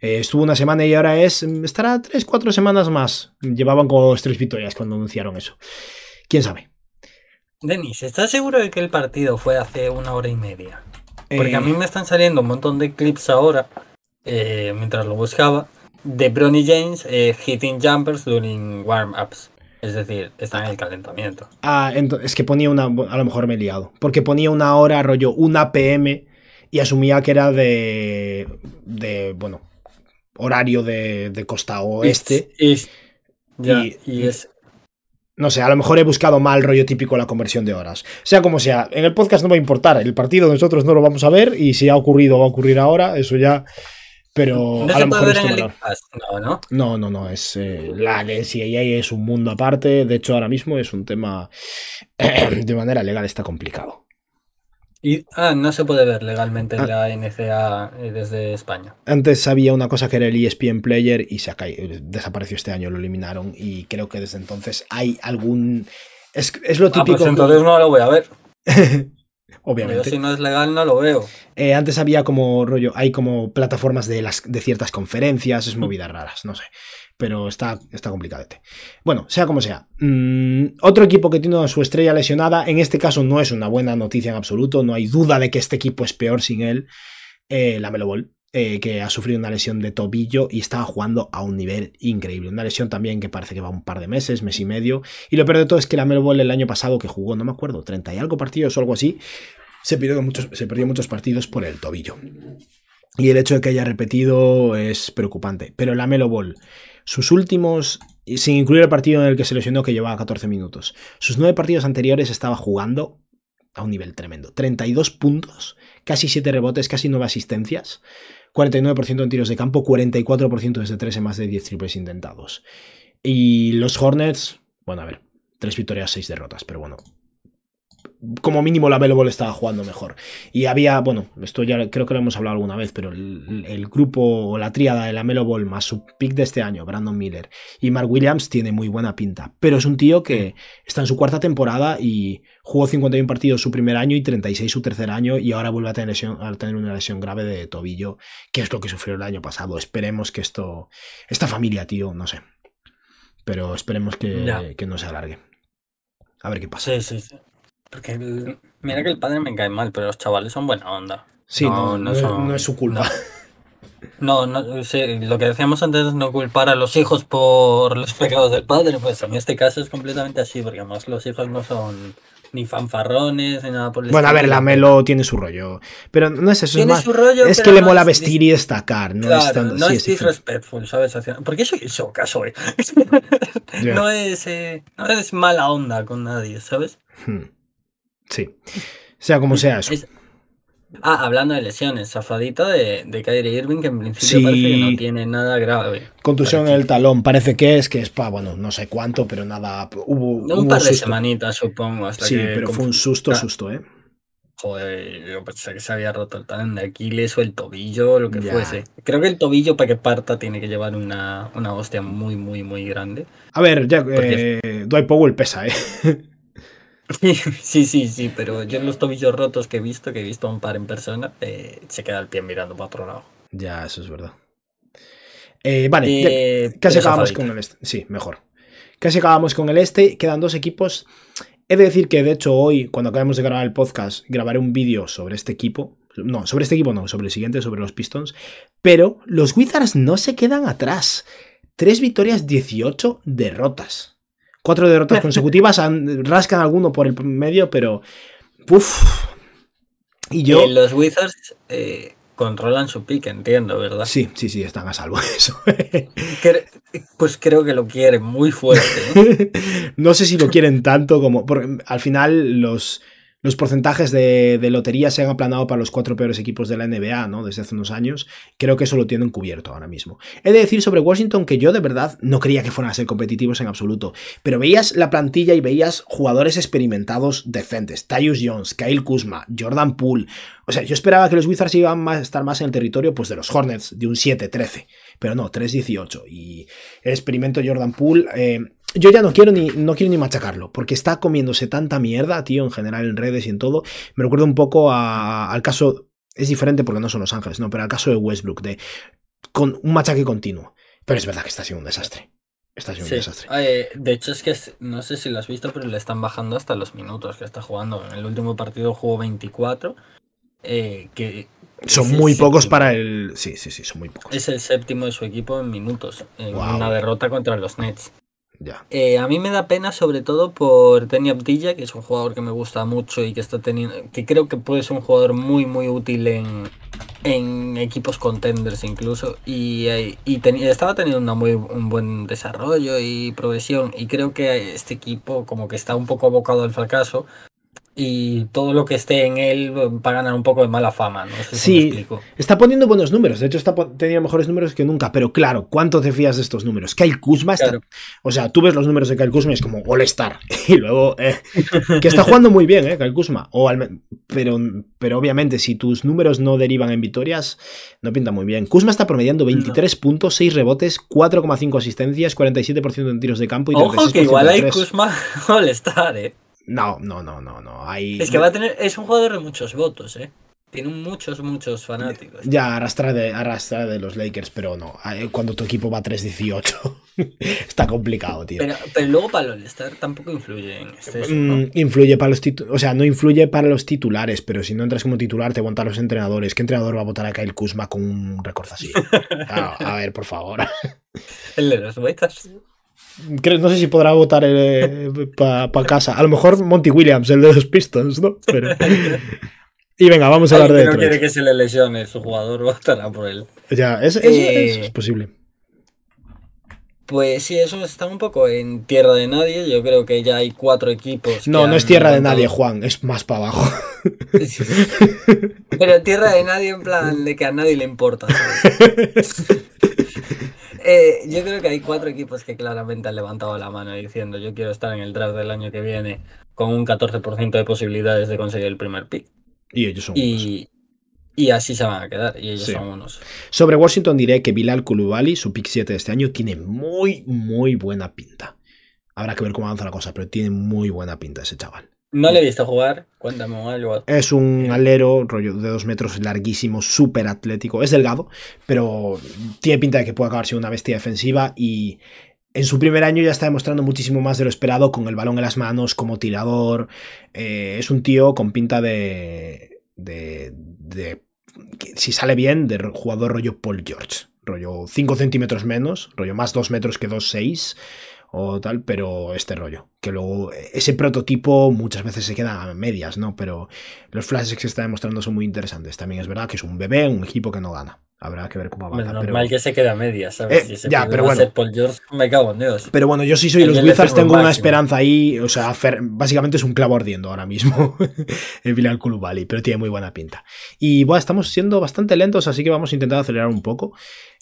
Eh, estuvo una semana y ahora es. Estará tres, cuatro semanas más. Llevaban como tres victorias cuando anunciaron eso. ¿Quién sabe? Denis, ¿estás seguro de que el partido fue hace una hora y media? Porque Eh, a mí me están saliendo un montón de clips ahora, eh, mientras lo buscaba, de Bronny James eh, hitting jumpers during warm-ups. Es decir, están en el calentamiento. Ah, es que ponía una. A lo mejor me he liado. Porque ponía una hora, rollo, una PM. Y asumía que era de. de. bueno. horario de, de costa oeste. Ya, Y- y, es. No sé, a lo mejor he buscado mal rollo típico la conversión de horas. Sea como sea, en el podcast no va a importar. El partido nosotros no lo vamos a ver. Y si ha ocurrido, va a ocurrir ahora. Eso ya. Pero No a se lo puede mejor ver en esto el no. No, ¿no? No, no, no, es eh, la NCAA es un mundo aparte. De hecho, ahora mismo es un tema de manera legal está complicado. Y, ah, no se puede ver legalmente la NCA eh, desde España. Antes había una cosa que era el ESPN Player y se ha caído, desapareció este año, lo eliminaron y creo que desde entonces hay algún es, es lo Ah, típico. pues que- entonces no lo voy a ver. Yo obviamente. si no es legal no lo veo. Eh, antes había como rollo, hay como plataformas de las de ciertas conferencias, es movidas raras, no sé. Pero está, está complicadete. Bueno, sea como sea. Mm, otro equipo que tiene su estrella lesionada, en este caso no es una buena noticia en absoluto, no hay duda de que este equipo es peor sin él. Eh, la Melo eh, que ha sufrido una lesión de tobillo y estaba jugando a un nivel increíble. Una lesión también que parece que va un par de meses, mes y medio. Y lo peor de todo es que la Melo el año pasado que jugó, no me acuerdo, 30 y algo partidos o algo así, se perdió muchos, se perdió muchos partidos por el tobillo. Y el hecho de que haya repetido es preocupante. Pero la Melo Ball, sus últimos, sin incluir el partido en el que se lesionó que llevaba 14 minutos, sus nueve partidos anteriores estaba jugando a un nivel tremendo. 32 puntos, casi 7 rebotes, casi 9 asistencias, 49% en tiros de campo, 44% desde 3 en más de 10 triples intentados. Y los Hornets, bueno, a ver, 3 victorias, 6 derrotas, pero bueno. Como mínimo la Melo Ball estaba jugando mejor. Y había, bueno, esto ya creo que lo hemos hablado alguna vez, pero el, el grupo o la tríada de la Melo Ball más su pick de este año, Brandon Miller y Mark Williams, tiene muy buena pinta. Pero es un tío que está en su cuarta temporada y jugó 51 partidos su primer año y 36 su tercer año y ahora vuelve a tener, lesión- a tener una lesión grave de tobillo, que es lo que sufrió el año pasado. Esperemos que esto, esta familia, tío, no sé. Pero esperemos que, que no se alargue. A ver qué pasa. Sí, sí, sí. Porque el- mira que el padre me cae mal, pero los chavales son buena onda. Sí, no, No, no, no es- son- no es su culpa. No, no, sí, lo que decíamos antes es no culpar a los hijos por los pecados del padre, pues en este caso es completamente así, porque además los hijos no son ni fanfarrones ni nada por el Bueno, a ver, la Melo tiene su rollo. Pero no es eso, es Tiene más. su rollo, es que le mola es vestir y destacar. No Claro, es tanto. no sí, es diferente. disrespectful, ¿sabes? Porque soy choca, soy. Ya. no, es, eh, no es mala onda con nadie, ¿sabes? Hmm. Sí. Sea como sea eso. Es- Ah, hablando de lesiones, zafadita de, de Kyrie Irving, que en principio Sí. parece que no tiene nada grave. Contusión en Parece. el talón, parece que es, que es para, bueno, no sé cuánto, pero nada, hubo, Un hubo par de susto. semanitas, supongo, hasta Sí, que. pero fue un susto, Ah, susto, ¿eh? Joder, yo pensé que se había roto el talón de Aquiles o el tobillo lo que Ya. fuese. Creo que el tobillo, para que parta, tiene que llevar una, una hostia muy, muy, muy grande. A ver, ya, eh, Dwight Powell pesa, ¿eh? Sí, sí, sí, pero yo en los tobillos rotos que he visto, que he visto a un par en persona, eh, se queda el pie mirando para otro lado. ya, eso es verdad. Eh, vale, ya- Eh, Casi acabamos con el este. Sí, mejor. Casi acabamos con el este. Quedan dos equipos. He de decir que, de hecho, hoy, cuando acabemos de grabar el podcast, grabaré un vídeo sobre este equipo. No, sobre este equipo no, sobre el siguiente, sobre los Pistons. Pero los Wizards no se quedan atrás. Tres victorias, 18 derrotas. Cuatro derrotas consecutivas. han- rascan alguno por el medio, pero. Uf. Y yo. Eh, los Wizards eh, controlan su pick, entiendo, ¿verdad? Sí, sí, sí, están a salvo de eso. Pues creo que lo quieren muy fuerte. ¿eh? no sé si lo quieren tanto como. Porque al final los, los porcentajes de, de lotería se han aplanado para los cuatro peores equipos de la NBA, ¿no? Desde hace unos años. Creo que eso lo tienen cubierto ahora mismo. He de decir sobre Washington que yo de verdad no creía que fueran a ser competitivos en absoluto. Pero veías la plantilla y veías jugadores experimentados decentes. Tyus Jones, Kyle Kuzma, Jordan Poole. O sea, yo esperaba que los Wizards iban a estar más en el territorio pues, de los Hornets, de un 7-13. Pero no, 3-18. Y el experimento Jordan Poole. eh, yo ya no quiero ni, no quiero ni machacarlo, porque está comiéndose tanta mierda, tío, en general en redes y en todo. Me recuerda un poco a- al caso, es diferente porque no son Los Ángeles, no, pero al caso de Westbrook, de con un machaque continuo. Pero es verdad que está siendo un desastre. Está siendo Sí. un desastre. Eh, de hecho, es que no sé si lo has visto, pero le están bajando hasta los minutos que está jugando. En el último partido jugó 24. eh, que Son muy pocos séptimo. para el. Sí, sí, sí, son muy pocos. Es el séptimo de su equipo en minutos. En Guau. una derrota contra los Nets. Eh, a mí me da pena sobre todo por Teny Abdilla, que es un jugador que me gusta mucho y que está teniendo, que creo que puede ser un jugador muy muy útil en, en equipos contenders incluso. Y, eh, y estaba teniendo una muy, un buen desarrollo y progresión y creo que este equipo como que está un poco abocado al fracaso y todo lo que esté en él va a ganar un poco de mala fama, no sé si Sí. me explico. Está poniendo buenos números. De hecho, está teniendo mejores números que nunca. Pero claro, ¿cuánto te fías de estos números? Kyle Kuzma está. Claro. O sea, tú ves los números de Kyle Kuzma y es como All-Star. Y luego. eh, que está jugando muy bien, ¿eh? Kyle Kuzma. O al men- pero, pero obviamente, si tus números no derivan en victorias, no pinta muy bien. Kuzma está promediando 23 puntos, 6 rebotes, 4,5 asistencias, 47% en tiros de campo y 36% Ojo que igual hay. Kuzma All-Star, eh. No, no, no, no, no. Hay... Es que va a tener, es un jugador de muchos votos, eh. Tiene muchos, muchos fanáticos. Ya arrastra de, arrastra de los Lakers, pero no. Cuando tu equipo va 3-18, está complicado, tío. Pero, pero luego para el All-Star tampoco influye en este. eso, ¿no? Mm, influye para los titulares, o sea, no influye para los titulares, pero si no entras como titular te votan los entrenadores. ¿Qué entrenador va a votar a Kyle Kuzma con un récord así? Claro, a ver, por favor. El de los Wizards. Creo- No sé si podrá votar para casa. A lo mejor Monty Williams, el de los Pistons, ¿no? Pero... Y venga, vamos a hablar de no quiere que se le lesione su jugador, votará por él. Ya, es, es- Eh, es posible. Pues sí, eso está un poco en tierra de nadie. Yo creo que ya hay cuatro equipos. No, no es tierra de nadie, Juan, es más para abajo. Pero tierra de nadie en plan de que a nadie le importa. ¿sabes? Eh, yo creo que hay cuatro equipos que claramente han levantado la mano diciendo yo quiero estar en el draft del año que viene con un 14% de posibilidades de conseguir el primer pick. Y ellos son unos. Y, y así se van a quedar. Y ellos Sí. son unos. Sobre Washington diré que Bilal Kulubali, su pick 7 de este año, tiene muy, muy buena pinta. Habrá que ver cómo avanza la cosa, pero tiene muy buena pinta ese chaval. No le he visto jugar, cuéntame algo. Es un alero, rollo de dos metros larguísimo, súper atlético. Es delgado, pero tiene pinta de que puede acabar siendo una bestia defensiva y en su primer año ya está demostrando muchísimo más de lo esperado con el balón en las manos, como tirador. Eh, es un tío con pinta de, de, si sale bien, de jugador rollo Paul George. Rollo 5 centímetros menos, rollo más 2 metros que 2,6 o tal, pero este rollo. Que luego ese prototipo muchas veces se queda a medias, ¿no? Pero los flashes que se está demostrando son muy interesantes. También es verdad que es un bebé, un equipo que no gana. Habrá que ver cómo avanza. normal Pero, que se quede a medias, ¿sabes? Eh, Si ya, pero bueno. ser Paul George, me cago en Dios. pero bueno, yo sí soy El los Wizards, tengo tengo una máximo. esperanza ahí. O sea, Fer- básicamente es un clavo ardiendo ahora mismo. el Bilal Kulubali, pero tiene muy buena pinta. Y bueno, estamos siendo bastante lentos, así que vamos a intentar acelerar un poco.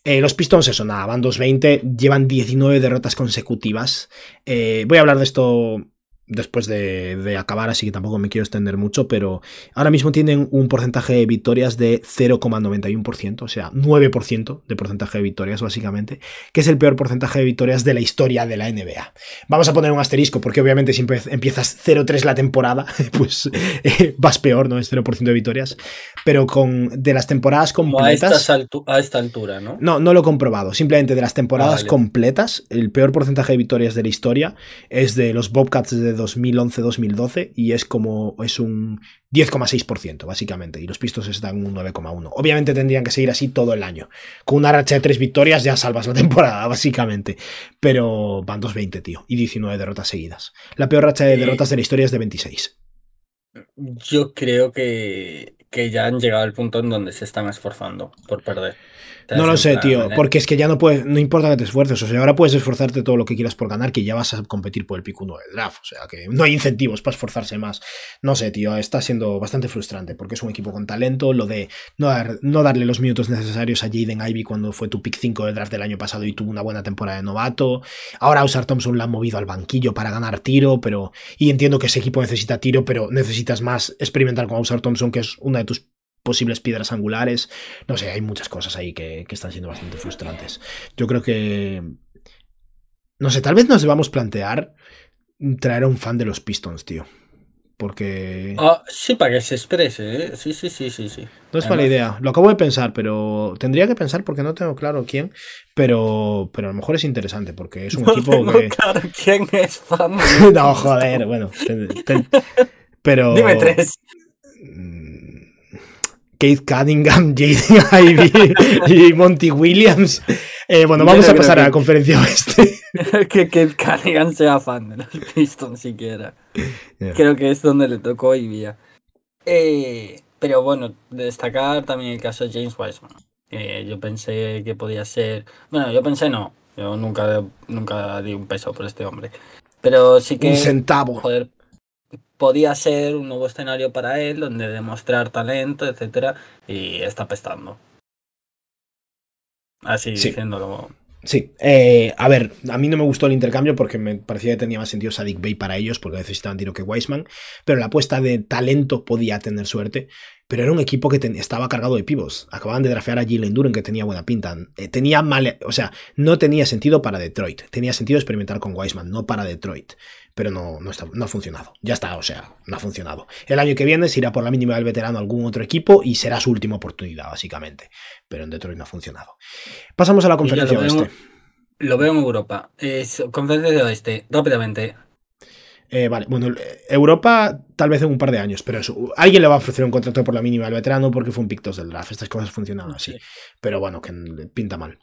Eh, los Pistons, eso, nada, van 2-20, llevan 19 derrotas consecutivas. Eh, voy a hablar de esto después de, de acabar, así que tampoco me quiero extender mucho, pero ahora mismo tienen un porcentaje de victorias de 0,91%, o sea, 9% de porcentaje de victorias, básicamente, que es el peor porcentaje de victorias de la historia de la NBA. Vamos a poner un asterisco, porque obviamente si empiezas 0-3 la temporada, pues eh, vas peor, ¿no? Es 0% de victorias, pero con de las temporadas a, completas... altu- a esta altura, ¿no? No, no lo he comprobado. Simplemente de las temporadas Vale. completas, el peor porcentaje de victorias de la historia es de los Bobcats de 2011-2012 y es como es un 10,6% básicamente y los Pistons están un 9,1. Obviamente tendrían que seguir así todo el año. Con una racha de tres victorias ya salvas la temporada básicamente, pero van 2-20, tío, y 19 derrotas seguidas. La peor racha de Eh. derrotas de la historia es de 26. Yo creo que, que ya han llegado al punto en donde se están esforzando por perder. No lo sé, tío, porque es que ya no puedes, no importa que te esfuerces, o sea, ahora puedes esforzarte todo lo que quieras por ganar, que ya vas a competir por el pick 1 del draft, o sea, que no hay incentivos para esforzarse más. No sé, tío, está siendo bastante frustrante, porque es un equipo con talento, lo de no, dar- no darle los minutos necesarios a Jaden Ivy cuando fue tu pick 5 del draft del año pasado y tuvo una buena temporada de novato. Ahora Usar Thompson la han movido al banquillo para ganar tiro, pero, y entiendo que ese equipo necesita tiro, pero necesitas más experimentar con Usar Thompson, que es una de tus posibles piedras angulares. No sé, hay muchas cosas ahí que, que están siendo bastante frustrantes. Yo creo que. No sé, tal vez nos debamos plantear traer a un fan de los Pistons, tío. Porque. ah, sí, para que se exprese, ¿eh? Sí, sí, sí, sí, sí. No es mala idea. Lo acabo de pensar, pero tendría que pensar porque no tengo claro quién. Pero, pero a lo mejor es interesante porque es un No equipo tengo que. claro quién es fan. no, joder, bueno. pero. Dime tres. Keith Cunningham, Jaden Ivy y Monty Williams. Eh, bueno, vamos a pasar a la conferencia oeste. que, que Cunningham sea fan de los Pistons siquiera. Creo que es donde le tocó hoy día. Eh, pero bueno, destacar también el caso de James Wiseman. Eh, yo pensé que podía ser. Bueno, yo pensé no. Yo nunca, nunca di un peso por este hombre. Pero sí que. Un centavo. joder, podía ser un nuevo escenario para él, donde demostrar talento, etcétera, y está pestando. Así Sí. diciéndolo. Sí, eh, a ver, a mí no me gustó el intercambio porque me parecía que tenía más sentido Sadik Bey para ellos porque necesitaban tiro que Wiseman, pero la apuesta de talento podía tener suerte, pero era un equipo que ten- estaba cargado de pivos. Acababan de drafear a Jalen Duren que tenía buena pinta. Eh, tenía mal, o sea, no tenía sentido para Detroit, tenía sentido experimentar con Wiseman, no para Detroit, pero no, no, está- no ha funcionado. Ya está, o sea, no ha funcionado. El año que viene se irá por la mínima del veterano a algún otro equipo y será su última oportunidad, básicamente, pero en Detroit no ha funcionado. Pasamos a la conferencia lo veo- oeste. Lo veo en Europa. Es, conferencia de oeste, rápidamente. Eh, vale, bueno, Europa tal vez en un par de años, pero eso, alguien le va a ofrecer un contrato por la mínima al veterano porque fue un pictos del draft. Estas cosas funcionan así. Sí. Pero bueno, que pinta mal.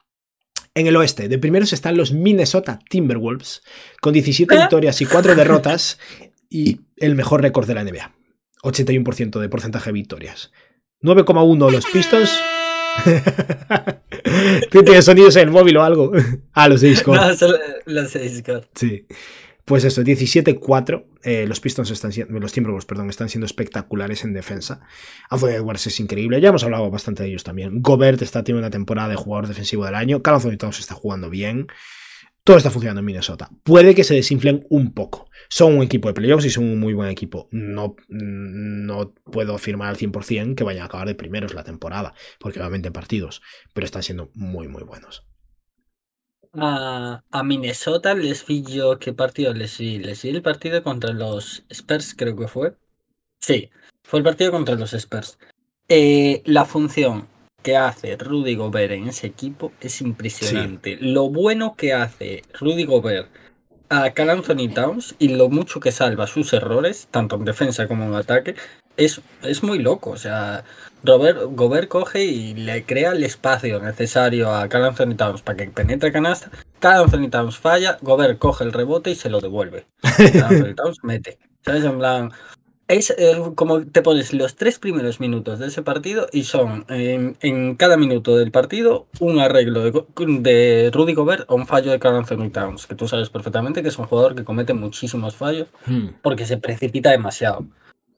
En el oeste, de primeros están los Minnesota Timberwolves, con 17 ¿Eh? victorias y 4 derrotas, y el mejor récord de la NBA. 81% de porcentaje de victorias. 9,1 los Pistons. ¿Tú tienes sonidos en el móvil o algo? ah, los de Discord. No, solo los de Discord. Sí. Pues eso, 17-4. eh, los Pistons están siendo, los Timberwolves, perdón, están siendo espectaculares en defensa. Anthony Edwards es increíble. Ya hemos hablado bastante de ellos también. Gobert está teniendo una temporada de jugador defensivo del año. Carl Anthony Towns está jugando bien. Todo está funcionando en Minnesota. Puede que se desinflen un poco. Son un equipo de playoffs y son un muy buen equipo. No, no puedo afirmar al 100% que vayan a acabar de primeros la temporada, porque obviamente en partidos, pero están siendo muy, muy buenos. A, a Minnesota les vi yo. ¿Qué partido les vi? Les vi el partido contra los Spurs, creo que fue. Sí, fue el partido contra los Spurs. Eh, la función que hace Rudy Gobert en ese equipo es impresionante. Lo bueno que hace Rudy Gobert a Carl Anthony Towns y lo mucho que salva sus errores, tanto en defensa como en ataque, es, es muy loco. O sea, Robert, Gobert coge y le crea el espacio necesario a Carl Anthony Towns para que penetre canasta. Carl Anthony Towns falla, Gobert coge el rebote y se lo devuelve. Carl Anthony Towns mete. ¿Sabes? En plan. Es eh, como te pones los tres primeros minutos de ese partido y son en, en cada minuto del partido un arreglo de, de Rudy Gobert o un fallo de Carl Anthony Towns, que tú sabes perfectamente que es un jugador que comete muchísimos fallos Hmm, porque se precipita demasiado.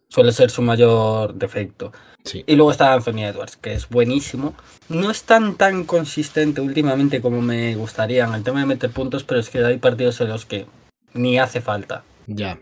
Suele ser su mayor defecto. sí. Y luego está Anthony Edwards, que es buenísimo. No es tan tan consistente últimamente como me gustaría en el tema de meter puntos, pero es que hay partidos en los que ni hace falta. Ya.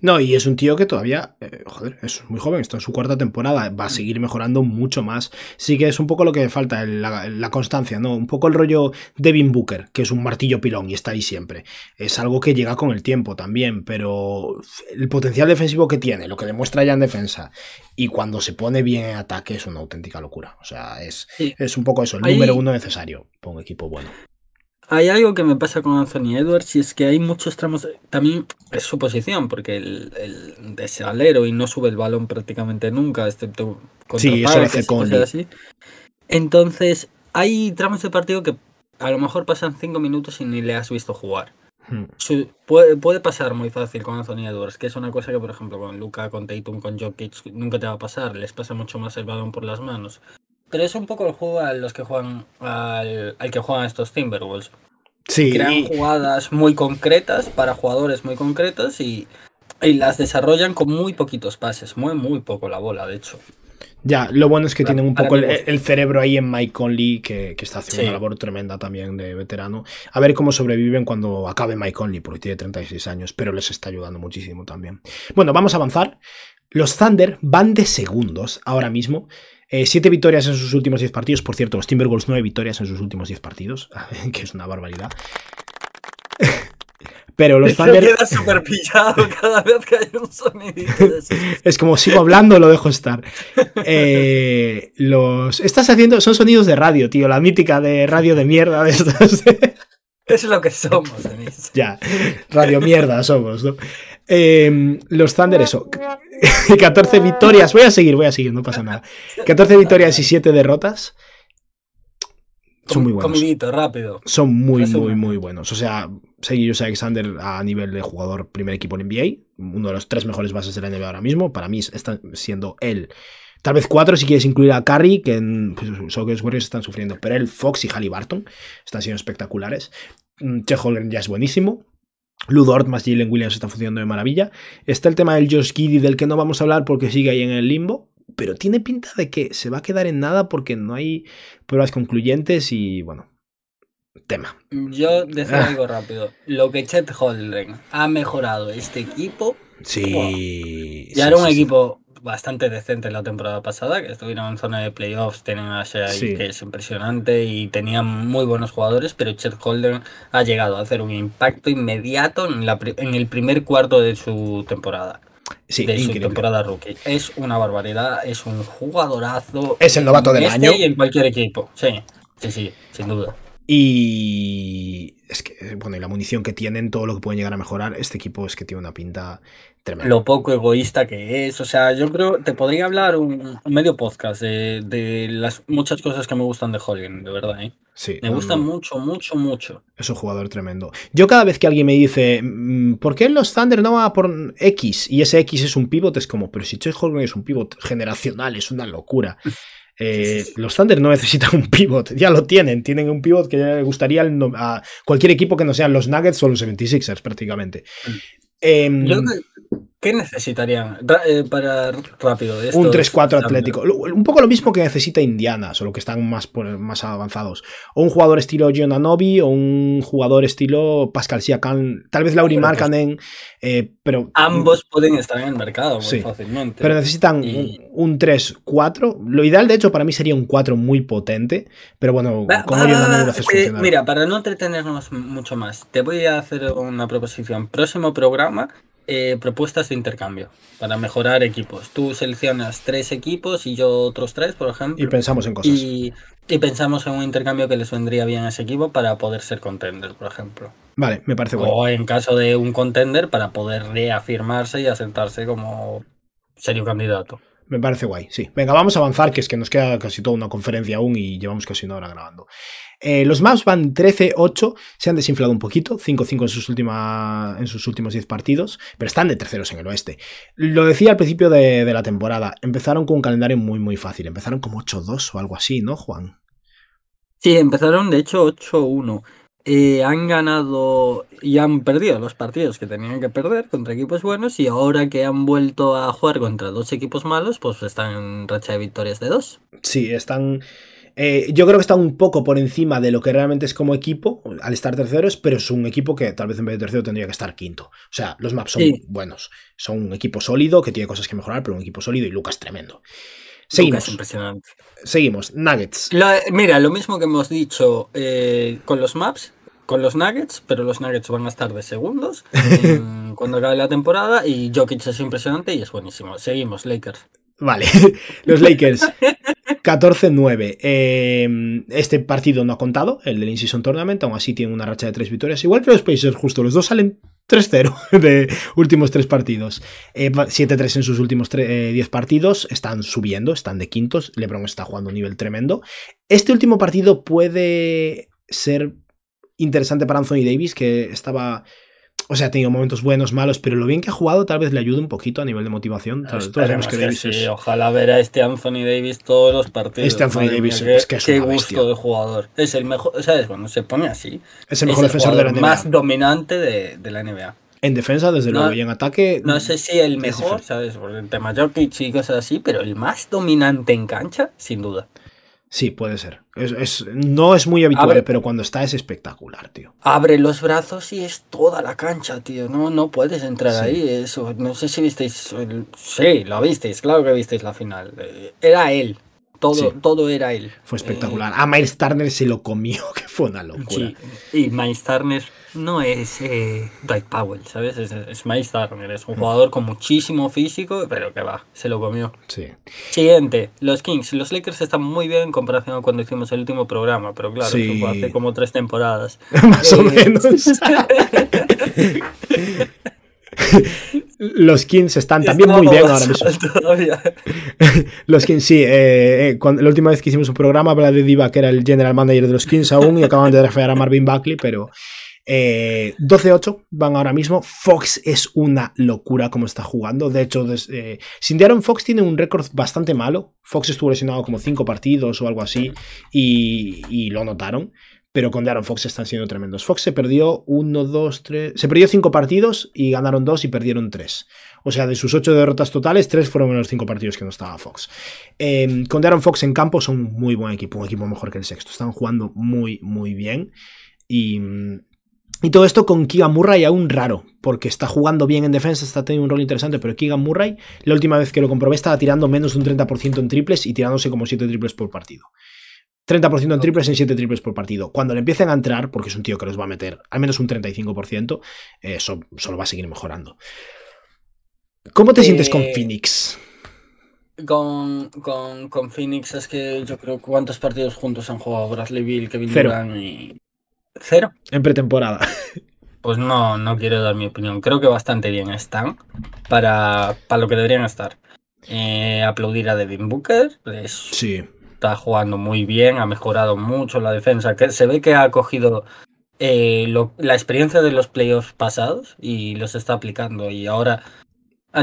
No, y es un tío que todavía, eh, joder, es muy joven, está en su cuarta temporada, va a seguir mejorando mucho más. Sí que es un poco lo que falta, la, la constancia, ¿no? Un poco el rollo Devin Booker, que es un martillo pilón y está ahí siempre. Es algo que llega con el tiempo también, pero el potencial defensivo que tiene, lo que demuestra ya en defensa, y cuando se pone bien en ataque es una auténtica locura. O sea, es, Sí. es un poco eso, el Ahí- número uno necesario para un equipo bueno. Hay algo que me pasa con Anthony Edwards y es que hay muchos tramos, también es su posición, porque el, el es alero y no sube el balón prácticamente nunca, excepto contra Sí, eso y cosas Conley. así. Entonces, hay tramos de partido que a lo mejor pasan cinco minutos y ni le has visto jugar. Hmm. Su- puede, puede pasar muy fácil con Anthony Edwards, que es una cosa que, por ejemplo, con Luca, con Tatum, con Jokic, nunca te va a pasar. Les pasa mucho más el balón por las manos. Pero es un poco el juego a los que juegan, al, al que juegan estos Timberwolves. Sí, Crean jugadas muy concretas para jugadores muy concretos y, y las desarrollan con muy poquitos pases. Mueven muy poco la bola, de hecho. Ya, lo bueno es que tienen un poco el, cerebro ahí en Mike Conley, que, que está haciendo Sí. una labor tremenda también de veterano. A ver cómo sobreviven cuando acabe Mike Conley, porque tiene 36 años, pero les está ayudando muchísimo también. Bueno, vamos a avanzar. Los Thunder van de segundos ahora mismo. Eh, siete victorias en sus últimos 10 partidos. Por cierto, los Timberwolves nueve victorias en sus últimos 10 partidos, que es una barbaridad. Pero los Thunder... queda súper pillado cada vez que hay un sonidito. Es como sigo hablando, lo dejo estar. Eh, los. Estás haciendo. Son sonidos de radio, tío. La mítica de radio de mierda de estos. Es lo que somos, Denis. ya. Radio mierda somos, ¿no? Eh, los Thunder, eso. 14 victorias. Voy a seguir, voy a seguir, no pasa nada. 14 victorias y 7 derrotas. Son muy buenos. Comidito, rápido. Son muy, muy, muy buenos. O sea, Seguillos Alexander a nivel de jugador primer equipo en NBA, uno de los tres mejores bases de la NBA ahora mismo. Para mí está siendo él. Tal vez cuatro si quieres incluir a Curry, que en pues, los Warriors están sufriendo. Pero él, Fox y Halliburton están siendo espectaculares. Mm, Chet Holmgren ya es buenísimo. Lou Dort más Jalen Williams está funcionando de maravilla. Está el tema del Josh Giddy del que no vamos a hablar porque sigue ahí en el limbo. Pero tiene pinta de que se va a quedar en nada porque no hay pruebas concluyentes y bueno, tema. Yo decir Ah. algo rápido. Lo que Chet Holmgren ha mejorado este equipo, Sí. ya sí, era un sí. equipo bastante decente la temporada pasada, que estuvieron en zona de playoffs, tienen a Shea Sí. que es impresionante y tenían muy buenos jugadores, pero Chet Holmgren ha llegado a hacer un impacto inmediato en, la en el primer cuarto de su temporada, Sí, de su temporada rookie. Es una barbaridad, es un jugadorazo. Es el novato del este año. Y en cualquier equipo, sí, sí, sí, sin duda. Y es que, bueno, y la munición que tienen, todo lo que pueden llegar a mejorar, este equipo es que tiene una pinta tremenda. lo poco egoísta que es. O sea, yo creo te podría hablar un, un medio podcast de, de las muchas cosas que me gustan de Holgen, de verdad. ¿eh? Sí, Me no, mucho, mucho, mucho. es un jugador tremendo. Yo cada vez que alguien me dice, mm, ¿por qué los Thunder no va por X? Y ese X es un pivot, es como, pero si Chet Holmgren es un pivot generacional, es una locura. Eh. Los Thunder no necesitan un pivot, ya lo tienen. Tienen un pivot que le gustaría no- a cualquier equipo que no sean los Nuggets o los 76ers, prácticamente. Mm. Em, Yo ¿Qué necesitarían eh, para rápido? un estos 3-4 Thunder? atlético. Un poco lo mismo que necesita Indiana, solo que están más, por- más avanzados. O un jugador estilo John Anobi o un jugador estilo Pascal Siakam. Tal vez Lauri pues- Markkanen, eh, pero... Ambos pueden estar en el mercado muy Sí. fácilmente. Pero necesitan Y- un, un 3-4. Lo ideal, de hecho, para mí sería un 4 muy potente. Pero bueno, Va- con va- va- Anobi lo haces eh, mira, para no entretenernos mucho más, te voy a hacer una proposición. Próximo programa, eh, propuestas de intercambio para mejorar equipos. Tú seleccionas tres equipos y yo otros tres, por ejemplo. Y pensamos en cosas. Y, y pensamos en un intercambio que les vendría bien a ese equipo para poder ser contender, por ejemplo. Vale, me parece bueno. O en caso de un contender para poder reafirmarse y asentarse como serio candidato. Me parece guay, sí. Venga, vamos a avanzar, que es que nos queda casi toda una conferencia aún y llevamos casi una hora grabando. Eh, los maps van 13-8, se han desinflado un poquito, 5-5 en, sus en sus últimos 10 partidos, pero están de terceros en el oeste. Lo decía al principio de, de la temporada, empezaron con un calendario muy, muy fácil. Empezaron como 8-2 o algo así, ¿no, Juan? Sí, empezaron de hecho 8-1. Eh, han ganado y han perdido los partidos que tenían que perder contra equipos buenos y ahora que han vuelto a jugar contra dos equipos malos, pues están en racha de victorias de dos. Sí, están... Eh, yo creo que están un poco por encima de lo que realmente es como equipo al estar terceros, pero es un equipo que tal vez en vez de tercero tendría que estar quinto. O sea, los maps son Sí. buenos. Son un equipo sólido que tiene cosas que mejorar, pero un equipo sólido y Lucas tremendo. Lucas, Seguimos. impresionante. Seguimos. Nuggets. Mira, lo mismo que hemos dicho eh, con los maps, con los Nuggets, pero los Nuggets van a estar de segundos cuando acabe la temporada y Jokic es impresionante y es buenísimo. Seguimos, Lakers. Vale, los Lakers 14-9. Eh, este partido no ha contado, el del In-Season Tournament, aún así tiene una racha de tres victorias. Igual que los Pacers, justo, los dos salen 3-0 de últimos tres partidos. Eh, va- 7-3 en sus últimos tre- eh, 10 partidos, están subiendo, están de quintos. LeBron está jugando a un nivel tremendo. Este último partido puede ser interesante para Anthony Davis, que estaba. O sea, ha tenido momentos buenos, malos, pero lo bien que ha jugado tal vez le ayude un poquito a nivel de motivación. Que que Davis sí, es- Ojalá ver a este Anthony Davis todos los partidos. Este Anthony Madre Davis mía, es que es qué una gusto bestia. de jugador. Es el mejor, ¿sabes? Cuando se pone así. Es el mejor es defensor de la NBA. más dominante de, de la NBA. En defensa, desde No- luego, y en ataque. No sé si el mejor. ¿sabes? Por el tema Jokic y cosas así, pero el más dominante en cancha, sin duda. Sí, puede ser. Es, es- no es muy habitual, pero cuando está es espectacular, tío. Abre los brazos y es toda la cancha, tío. No, no puedes entrar Sí. ahí. Eso, no sé si visteis. el- Sí, lo visteis, claro que visteis la final. Eh, Era él. Todo, Sí. todo era él. Fue espectacular. A Miles Turner se lo comió, que fue una Eh, locura. sí. Y Miles Turner no es eh, Dwight Powell, ¿sabes? Es, es Miles Turner. Es un jugador con muchísimo físico, pero que va, se lo comió. Sí. Siguiente, los Kings. Los Lakers están muy bien en comparación a cuando hicimos el último programa, pero claro, Sí. hace como tres temporadas. Más o Eh, menos. Los Kings están también muy bien ahora mismo. Todavía. Los Kings, sí. eh, eh, cuando- la última vez que hicimos un programa, de Diva, que era el general manager de los Kings aún, y acaban de draftear a Marvin Buckley, pero eh, 12-8 van ahora mismo. Fox es una locura como está jugando. De hecho, des- eh, sin De'Aaron Fox tiene un récord bastante malo. Fox estuvo lesionado como 5 partidos o algo así, y, y lo notaron. Pero con De'Aaron Fox están siendo tremendos. Fox se perdió 1, 2, 3. Se perdió 5 partidos y ganaron 2 y perdieron 3. O sea, de sus 8 derrotas totales, 3 fueron en los 5 partidos que no estaba Fox. Eh, con De'Aaron Fox en campo son un muy buen equipo, un equipo mejor que el sexto. Están jugando muy, muy bien. Y, y todo esto con Keegan Murray aún raro, porque está jugando bien en defensa, está teniendo un rol interesante, pero Keegan Murray, la última vez que lo comprobé, estaba tirando menos de un 30% en triples y tirándose como 7 triples por partido. 30% en triples en 7 triples por partido. Cuando le empiecen a entrar, porque es un tío que los va a meter al menos un 35%, eh, eso solo va a seguir mejorando. ¿Cómo te sientes con Eh, Phoenix? Con, con, con Phoenix es que yo creo cuántos partidos juntos han jugado Bradley Bill, Kevin Cero. Durant y... ¿Cero? En pretemporada. Pues no, no quiero dar mi opinión. Creo que bastante bien están para, para lo que deberían estar. Eh, aplaudir a Devin Booker. es- Sí. está jugando muy bien, ha mejorado mucho la defensa. Que se ve que ha cogido eh, lo- la experiencia de los playoffs pasados y los está aplicando. Y ahora,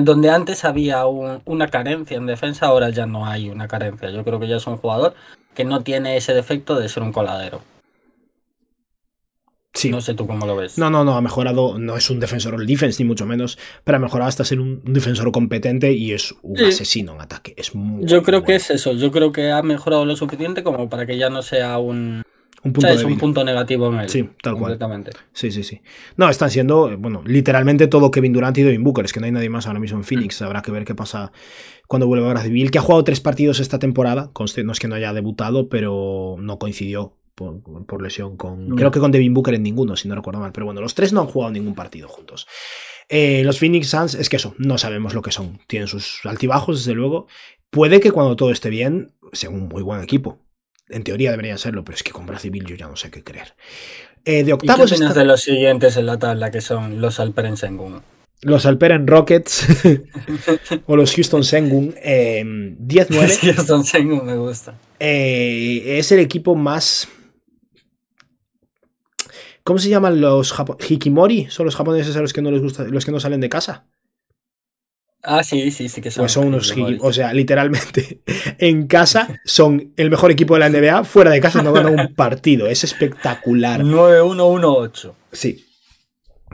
donde antes había un- una carencia en defensa, ahora ya no hay una carencia. Yo creo que ya es un jugador que no tiene ese defecto de ser un coladero. Sí. No sé tú cómo lo ves. No, no, no, ha mejorado, no es un defensor all defense ni mucho menos, pero ha mejorado hasta ser un, un defensor competente y es un Sí. asesino en ataque. Es muy Yo creo que bueno. es eso. Yo creo que ha mejorado lo suficiente como para que ya no sea un, un punto ¿sabes? de un vista. punto negativo en él. Sí, tal cual. completamente. Sí, sí, sí. No, están siendo, eh, bueno, literalmente todo Kevin Durant y Devin Booker. Es que no hay nadie más ahora mismo en Phoenix. Habrá que ver qué pasa cuando vuelva a Beal, que ha jugado tres partidos esta temporada. Conste, no es que no haya debutado, pero no coincidió por, por lesión con. Creo que con Devin Booker en ninguno, si no recuerdo mal. Pero bueno, los tres no han jugado ningún partido juntos. Eh, los Phoenix Suns, es que eso, no sabemos lo que son. Tienen sus altibajos, desde luego. Puede que cuando todo esté bien, sea un muy buen equipo. En teoría deberían serlo, pero es que con Beal yo ya no sé qué creer. Eh, de ¿Y qué octavos opinas está- de los siguientes en la tabla que son los Alperen Sengun? los Alperen Rockets o los Houston Sengun eh, 10-9. Houston Sengun me gusta. Eh, es el equipo más. ¿Cómo se llaman los Japo Hikimori? Son los japoneses a los que no les gusta, los que no salen de casa. Ah, sí, sí, sí que son. Pues son unos hiki- O sea, literalmente, en casa son el mejor equipo de la NBA, fuera de casa no ganan un partido. Es espectacular. 9-1-1-8. Sí.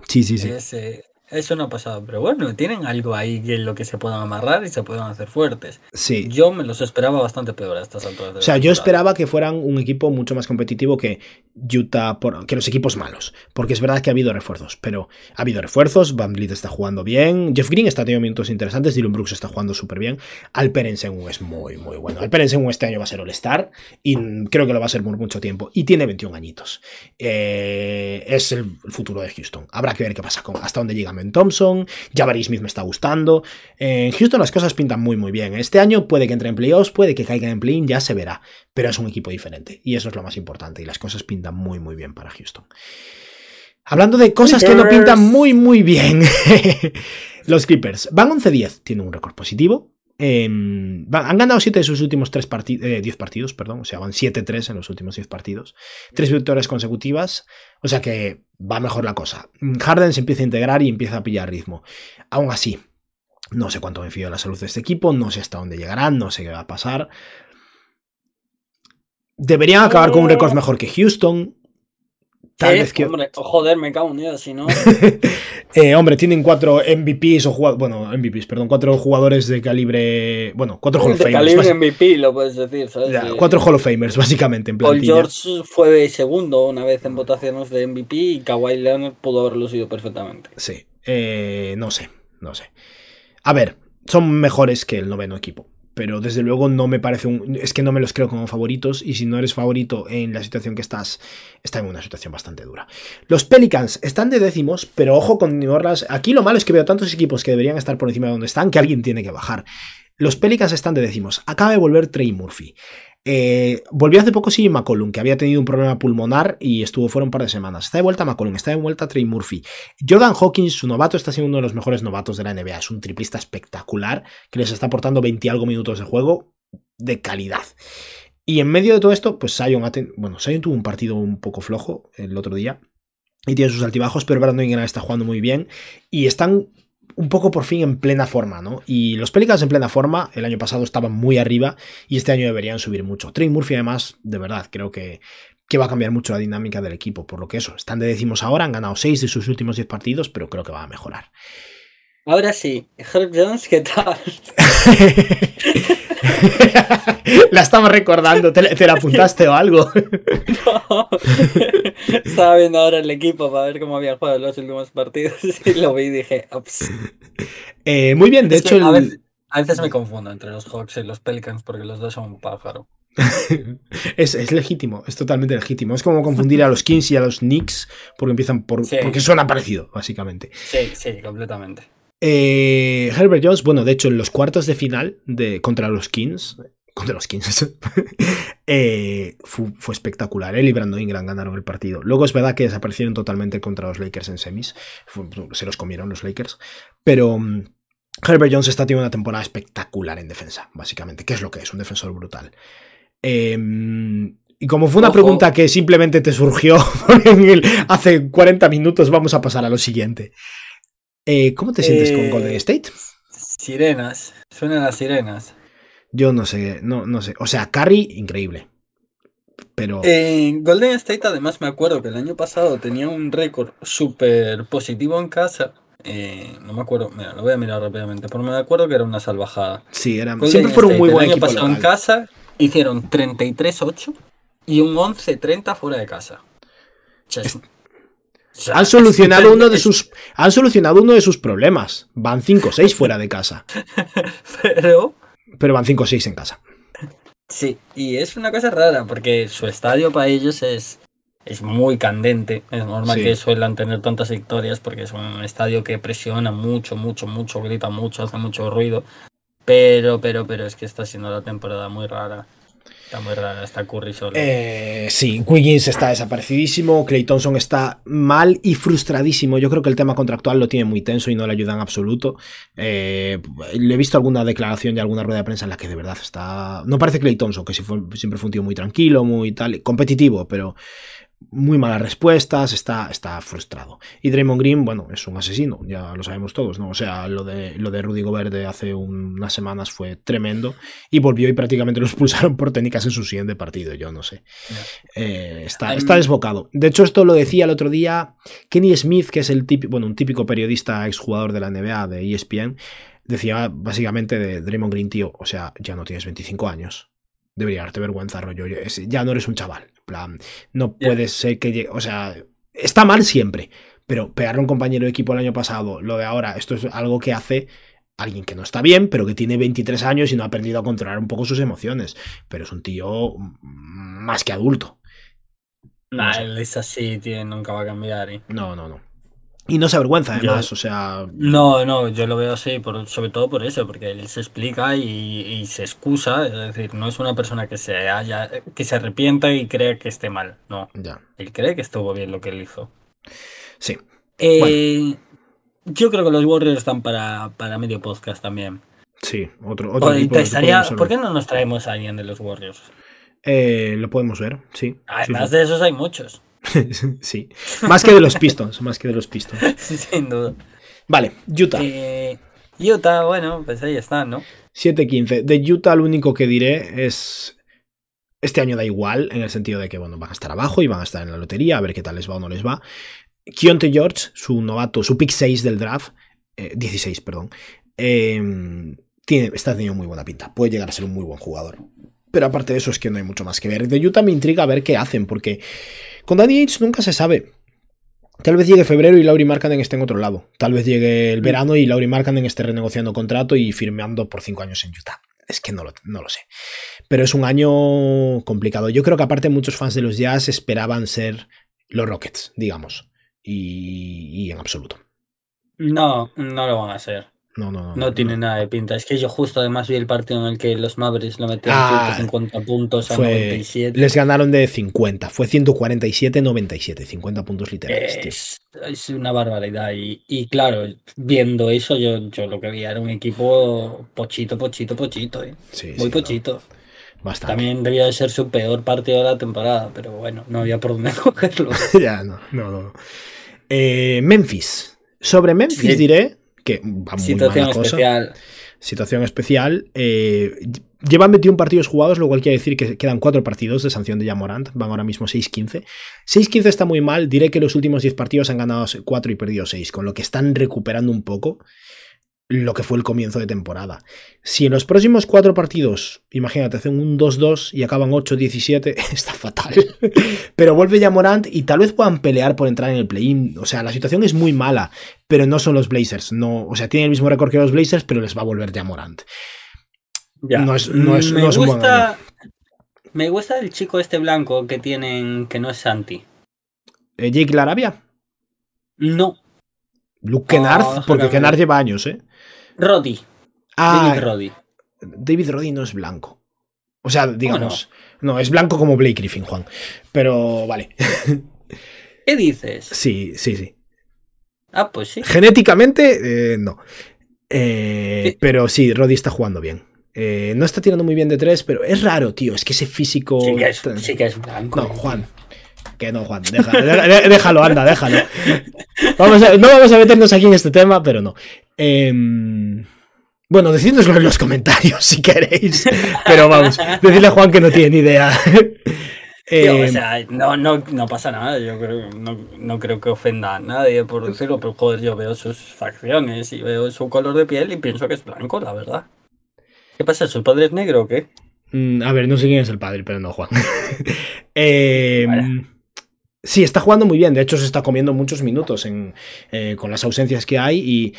Sí, sí, sí. Es, eh, es una pasada, pero bueno, tienen algo ahí que en lo que se puedan amarrar y se puedan hacer fuertes. Sí. Yo me los esperaba bastante peor a estas alturas. de O sea, yo esperaba que fueran un equipo mucho más competitivo que Utah, por- que los equipos malos. Porque es verdad que ha habido refuerzos, pero ha habido refuerzos. Van Vliet está jugando bien. Jeff Green está teniendo minutos interesantes. Dylan Brooks está jugando súper bien. Alperen Sengun es muy, muy bueno. Alperen Sengun este año va a ser All-Star y creo que lo va a ser por mucho tiempo. Y tiene 21 añitos. Eh, es el futuro de Houston. Habrá que ver qué pasa con hasta dónde llega Ben Thompson. Jabari Smith me está gustando. En Houston las cosas pintan muy, muy bien. Este año puede que entre en playoffs, puede que caiga en play ya se verá. Pero es un equipo diferente y eso es lo más importante. Y las cosas pintan muy, muy bien para Houston. Hablando de cosas que no pintan muy, muy bien. Los Clippers van 11-10, tienen un récord positivo. Eh, van- han ganado 7 de sus últimos 3 partidos, 10 partidos, perdón, o sea, van 7-3 en los últimos 10 partidos. 3 victorias consecutivas, o sea que va mejor la cosa. Harden se empieza a integrar y empieza a pillar ritmo. Aún así, no sé cuánto me fío de la salud de este equipo, no sé hasta dónde llegarán, no sé qué va a pasar. Deberían acabar con un récord mejor que Houston. Tal Eh, vez que. Hombre, joder, me cago en Dios, si no. Eh, hombre, tienen cuatro MVPs o jugadores. Bueno, MVPs, perdón, cuatro jugadores de calibre. Bueno, cuatro Hall of de Famers. calibre basi- MVP, lo puedes decir, ¿sabes? ya, cuatro Hall of Famers, básicamente, en Paul plantilla. George fue segundo una vez en votaciones de MVP y Kawhi Leonard pudo haberlo sido perfectamente. Sí. Eh, no sé, no sé. A ver, son mejores que el noveno equipo. Pero desde luego no me parece un. Es que no me los creo como favoritos. Y si no eres favorito en la situación que estás, está en una situación bastante dura. Los Pelicans están de décimos, pero ojo con New Orleans. Aquí lo malo es que veo tantos equipos que deberían estar por encima de donde están que alguien tiene que bajar. Los Pelicans están de décimos. Acaba de volver Trey Murphy. Eh, volvió hace poco sí McCollum, que había tenido un problema pulmonar y estuvo fuera un par de semanas. Está de vuelta McCollum, está de vuelta Trey Murphy. Jordan Hawkins, su novato, está siendo uno de los mejores novatos de la NBA. Es un triplista espectacular que les está aportando 20 y algo minutos de juego de calidad. Y en medio de todo esto, pues ten- bueno, Zion tuvo un partido un poco flojo el otro día y tiene sus altibajos, pero Brandon Ingram está jugando muy bien y están un poco por fin en plena forma, ¿no? Y los Pelicans en plena forma, el año pasado estaban muy arriba y este año deberían subir mucho. Trey Murphy, además, de verdad, creo que, que va a cambiar mucho la dinámica del equipo, por lo que eso, están de décimos ahora, han ganado 6 de sus últimos 10 partidos, pero creo que va a mejorar. Ahora sí, Herb Jones, ¿qué tal? la estaba recordando, ¿te, te la apuntaste o algo? Estaba viendo ahora el equipo para ver cómo había jugado los últimos partidos y lo vi y dije, ups. Eh, muy bien, de Es que hecho, el- a, veces, a veces me confundo entre los Hawks y los Pelicans porque los dos son un pájaro. es, es legítimo, es totalmente legítimo. Es como confundir a los Kings y a los Knicks porque empiezan por. Sí. porque suena parecido, básicamente. Sí, sí, completamente. Eh, Herbert Jones, bueno, de hecho, en los cuartos de final de, contra los Kings. Contra los Kings. eh, fu- fue, espectacular. Él y Brandon Ingram ganaron el partido. Luego es verdad que desaparecieron totalmente contra los Lakers en semis. Se los comieron los Lakers. Pero. mm, Herbert Jones está teniendo una temporada espectacular en defensa, básicamente. ¿Qué es lo que es? Un defensor brutal. Eh, y como fue una Ojo. pregunta que simplemente te surgió en el- hace 40 minutos, vamos a pasar a lo siguiente. Eh, ¿Cómo te sientes con Eh, Golden State? Sirenas, suenan las sirenas. Yo no sé, no, no sé. O sea, Curry, increíble. Pero. En Golden State, además, me acuerdo que el año pasado tenía un récord súper positivo en casa. Eh, no me acuerdo, mira, lo voy a mirar rápidamente, pero me acuerdo que era una salvajada. sí, Golden siempre fueron muy el buen año equipo. pasado en casa hicieron 33-8 y un 11-30 fuera de casa. O sea, es- Han solucionado uno de sus. Han solucionado uno de sus problemas. Van 5-6 fuera de casa. Pero Pero van 5-6 en casa. Sí, y es una cosa rara porque su estadio para ellos es, es muy candente. Es normal Sí. que suelan tener tantas victorias porque es un estadio que presiona mucho, mucho, mucho, grita mucho, hace mucho ruido. Pero, pero, pero es que está siendo la temporada muy rara. Está muy rara, está Curry solo. Eh, sí, Wiggins está desaparecidísimo, Clay Thompson está mal y frustradísimo. Yo creo que el tema contractual lo tiene muy tenso y no le ayuda en absoluto. Eh, le he visto alguna declaración y alguna rueda de prensa en la que de verdad está... No parece Clay Thompson, que siempre fue un tío muy tranquilo, muy tal, competitivo, pero muy malas respuestas, está, está frustrado. Y Draymond Green, bueno, es un asesino, ya lo sabemos todos, ¿no? O sea, lo de, lo de Rudy Gobert de hace unas semanas fue tremendo y volvió y prácticamente lo expulsaron por técnicas en su siguiente partido, yo no sé. Eh, está, está desbocado. De hecho, esto lo decía el otro día Kenny Smith, que es el típico, bueno, un típico periodista exjugador de la NBA, de ESPN, decía básicamente de Draymond Green, tío, o sea, ya no tienes 25 años. Debería darte vergüenza, rollo. Ya no eres un chaval no puede ser que llegue, o sea, está mal siempre, pero pegarle a un compañero de equipo el año pasado, lo de ahora, esto es algo que hace alguien que no está bien, pero que tiene 23 años y no ha aprendido a controlar un poco sus emociones, pero es un tío más que adulto. Nah, él es así, tío, nunca va a cambiar. ¿eh? No, no, no. Y no se avergüenza, además, o sea. No, no, yo lo veo así, por, sobre todo por eso, porque él se explica y, se excusa. Es decir, no es una persona que se haya, que se arrepienta y cree que esté mal. No. Ya. Él cree que estuvo bien lo que él hizo. Sí. Eh, yo creo que los Warriors están para, para medio podcast también. Sí, otro, otro ¿Por qué no nos traemos a alguien de los Warriors? Eh, lo podemos ver, sí. Además de esos hay muchos. sí. Más que de los Pistons, más que de los Pistons. Sin duda. Vale, Utah. Eh, Utah, bueno, pues ahí está, ¿no? 7-15. De Utah lo único que diré es... Este año da igual, en el sentido de que, bueno, van a estar abajo y van a estar en la lotería, a ver qué tal les va o no les va. Kionte George, su novato, su pick 6 del draft, 16, eh, perdón, em, tiene, está teniendo muy buena pinta. Puede llegar a ser un muy buen jugador. Pero aparte de eso es que no hay mucho más que ver. De Utah me intriga ver qué hacen, porque con Danny H nunca se sabe. Tal vez llegue febrero y Laurie Markkanen esté en otro lado. Tal vez llegue el verano y Laurie Markkanen esté renegociando contrato y firmando por cinco años en Utah. Es que no lo, no lo sé. Pero es un año complicado. Yo creo que aparte muchos fans de los Jazz esperaban ser los Rockets, digamos. Y, y en absoluto. No, no lo van a ser. No, no, no. No tiene nada de pinta. Es que yo justo además vi el partido en el que los Mavericks lo metieron ah, 150 puntos a 97. Les ganaron de 50. Fue 147-97. 50 puntos literales. Es, una barbaridad. Y, claro, viendo eso, yo, yo lo que vi era un equipo pochito, pochito, pochito. ¿eh? Muy pochito. Bastante. También debía de ser su peor partido de la temporada, pero bueno, no había por dónde cogerlo. ya, no, no, no. Eh, Memphis. Sobre Memphis diré que va muy Situación especial. Situación especial. Eh, llevan 21 partidos jugados, lo cual quiere decir que quedan 4 partidos de sanción de Jamorant. Van ahora mismo 6-15. 6-15 está muy mal. Diré que los últimos 10 partidos han ganado 4 y perdido 6, con lo que están recuperando un poco lo que fue el comienzo de temporada. Si en los próximos cuatro partidos, imagínate, hacen un 2-2 y acaban 8-17, está fatal. pero vuelve ya Morant y tal vez puedan pelear por entrar en el play-in. O sea, la situación es muy mala, pero no son los Blazers. No, o sea, tienen el mismo récord que los Blazers, pero les va a volver ya Morant. No es, no es, me gusta, Me gusta el chico este blanco que tienen, que no es Santi. ¿Eh, ¿Jake Larabia? No. Luke Kennard, porque Kennard lleva años, ¿eh? Roddy. Ah, David Roddy. David Roddy no es blanco. O sea, digamos. No? es blanco como Blake Griffin, Juan. Pero vale. ¿Qué dices? Sí, sí, sí. Ah, pues sí. Genéticamente, eh, no. Eh, pero sí, Roddy está jugando bien. Eh, no está tirando muy bien de tres, pero es raro, tío. Es que ese físico. Sí que es, sí que es blanco. No, Juan. Que no, Juan. déjalo, anda, déjalo. Vamos no vamos a meternos aquí en este tema, pero no. Em, bueno, decidnoslo en los comentarios si queréis. Pero vamos, decirle a Juan que no tiene ni idea. O sea, no, no, no, pasa nada. Yo creo, no, no, creo que ofenda a nadie por decirlo, pero joder, yo veo sus facciones y veo su color de piel y pienso que es blanco, la verdad. ¿Qué pasa? ¿Su padre es negro o qué? Mm, a ver, no sé quién es el padre, pero no, Juan. eh, Sí, está jugando muy bien. De hecho, se está comiendo muchos minutos eh, con las ausencias que hay. Y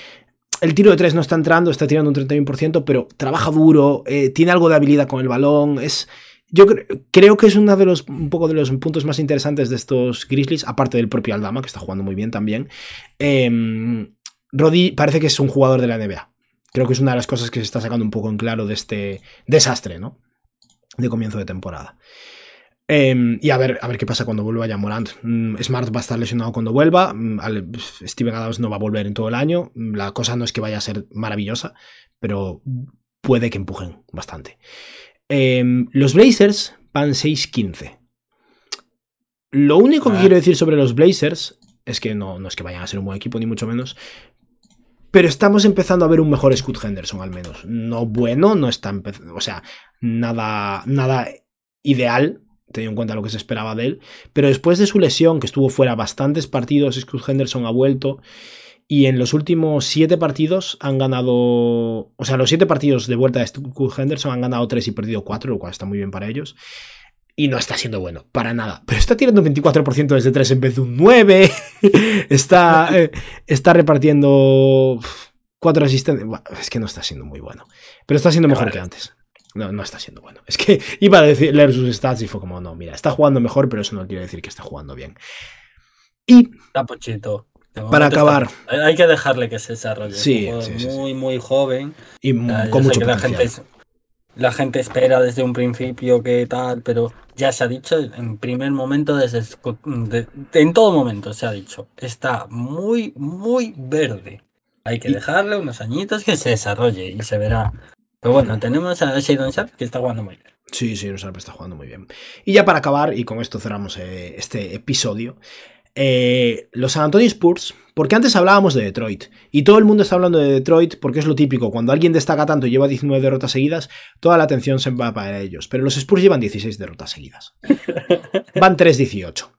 el tiro de tres no está entrando, está tirando un 31%, pero trabaja duro, eh, tiene algo de habilidad con el balón. Es, yo creo que es uno de los, un poco de los puntos más interesantes de estos Grizzlies, aparte del propio Aldama, que está jugando muy bien también. Eh, Roddy parece que es un jugador de la NBA. Creo que es una de las cosas que se está sacando un poco en claro de este desastre, ¿no? de comienzo de temporada. Eh, y a ver, a ver qué pasa cuando vuelva ya Morant. Mm, Smart va a estar lesionado cuando vuelva. mm, Steven Adams no va a volver en todo el año. Mm, La cosa no es que vaya a ser maravillosa, pero puede que empujen bastante. Eh, los Blazers van 6-15. Lo único que Ah. quiero decir sobre los Blazers es que no, no es que vayan a ser un buen equipo, ni mucho menos. Pero estamos empezando a ver un mejor Scott Henderson, al menos. No bueno, no está empezando. O sea, nada, nada ideal, teniendo en cuenta lo que se esperaba de él. Pero después de su lesión, que estuvo fuera bastantes partidos, Scott Henderson ha vuelto. Y en los últimos siete partidos han ganado. O sea, los siete partidos de vuelta de Scott Henderson han ganado tres y perdido cuatro, lo cual está muy bien para ellos. Y no está siendo bueno, para nada. Pero está tirando un 24% desde 3 en vez de un 9. está, eh, está repartiendo cuatro asistencias. Buah, Es que no está siendo muy bueno. Pero está siendo mejor que antes. No, no está siendo bueno. Es que iba a decir, leer sus stats y fue como, no, mira, está jugando mejor, pero eso no quiere decir que está jugando bien. Y Está pochito. Para acabar. está- hay que dejarle que se desarrolle. Sí, Es sí, sí, muy, muy joven. y con mucho la gente, la gente espera desde un principio que tal, pero ya se ha dicho en primer momento, desde de- en todo momento se ha dicho, está muy, muy verde. Hay que Y- dejarle unos añitos que se desarrolle y se verá. Pero bueno, tenemos a Shadon Sharp que está jugando muy bien. Sí, sí, Sharp está jugando muy bien. Y ya para acabar, y con esto cerramos eh, este episodio, eh, los San Antonio Spurs, porque antes hablábamos de Detroit, y todo el mundo está hablando de Detroit porque es lo típico, cuando alguien destaca tanto y lleva 19 derrotas seguidas, toda la atención se va para ellos, pero los Spurs llevan 16 derrotas seguidas. Van 3-18.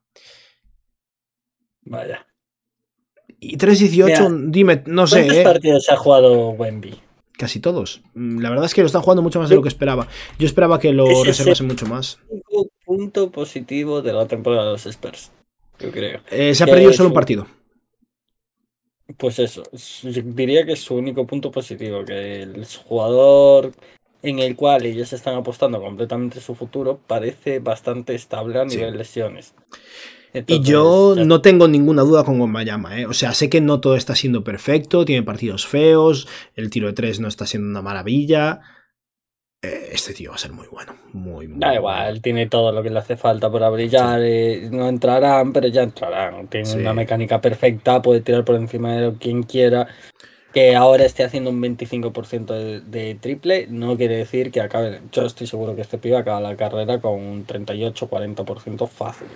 Vaya. Y 3-18, dime, no sé, ¿Cuántos eh, partidos ha jugado Wemby? casi todos. Mm, La verdad es que lo están jugando mucho más de lo que esperaba. Yo esperaba que lo Ese es reservasen mucho más. único punto positivo de la temporada de los Spurs, yo creo. Eh, se ha perdido solo un partido. Pues eso, diría que es su único punto positivo, que el jugador en el cual ellos están apostando completamente su futuro parece bastante estable a Sí. nivel lesiones. Y yo ya- no tengo ninguna duda con Wembayama, ¿eh? O sea, sé que no todo está siendo perfecto, tiene partidos feos, el tiro de tres no está siendo una maravilla. Eh, este tío va a ser muy bueno, muy, muy Da bueno. igual, tiene todo lo que le hace falta para brillar. eh, no entrarán, pero ya entrarán. Tiene Sí. una mecánica perfecta, puede tirar por encima de quien quiera. Que ahora esté haciendo un 25% de, de triple, no quiere decir que acabe. Yo estoy seguro que este pibe acaba la carrera con un 38-40% fácil.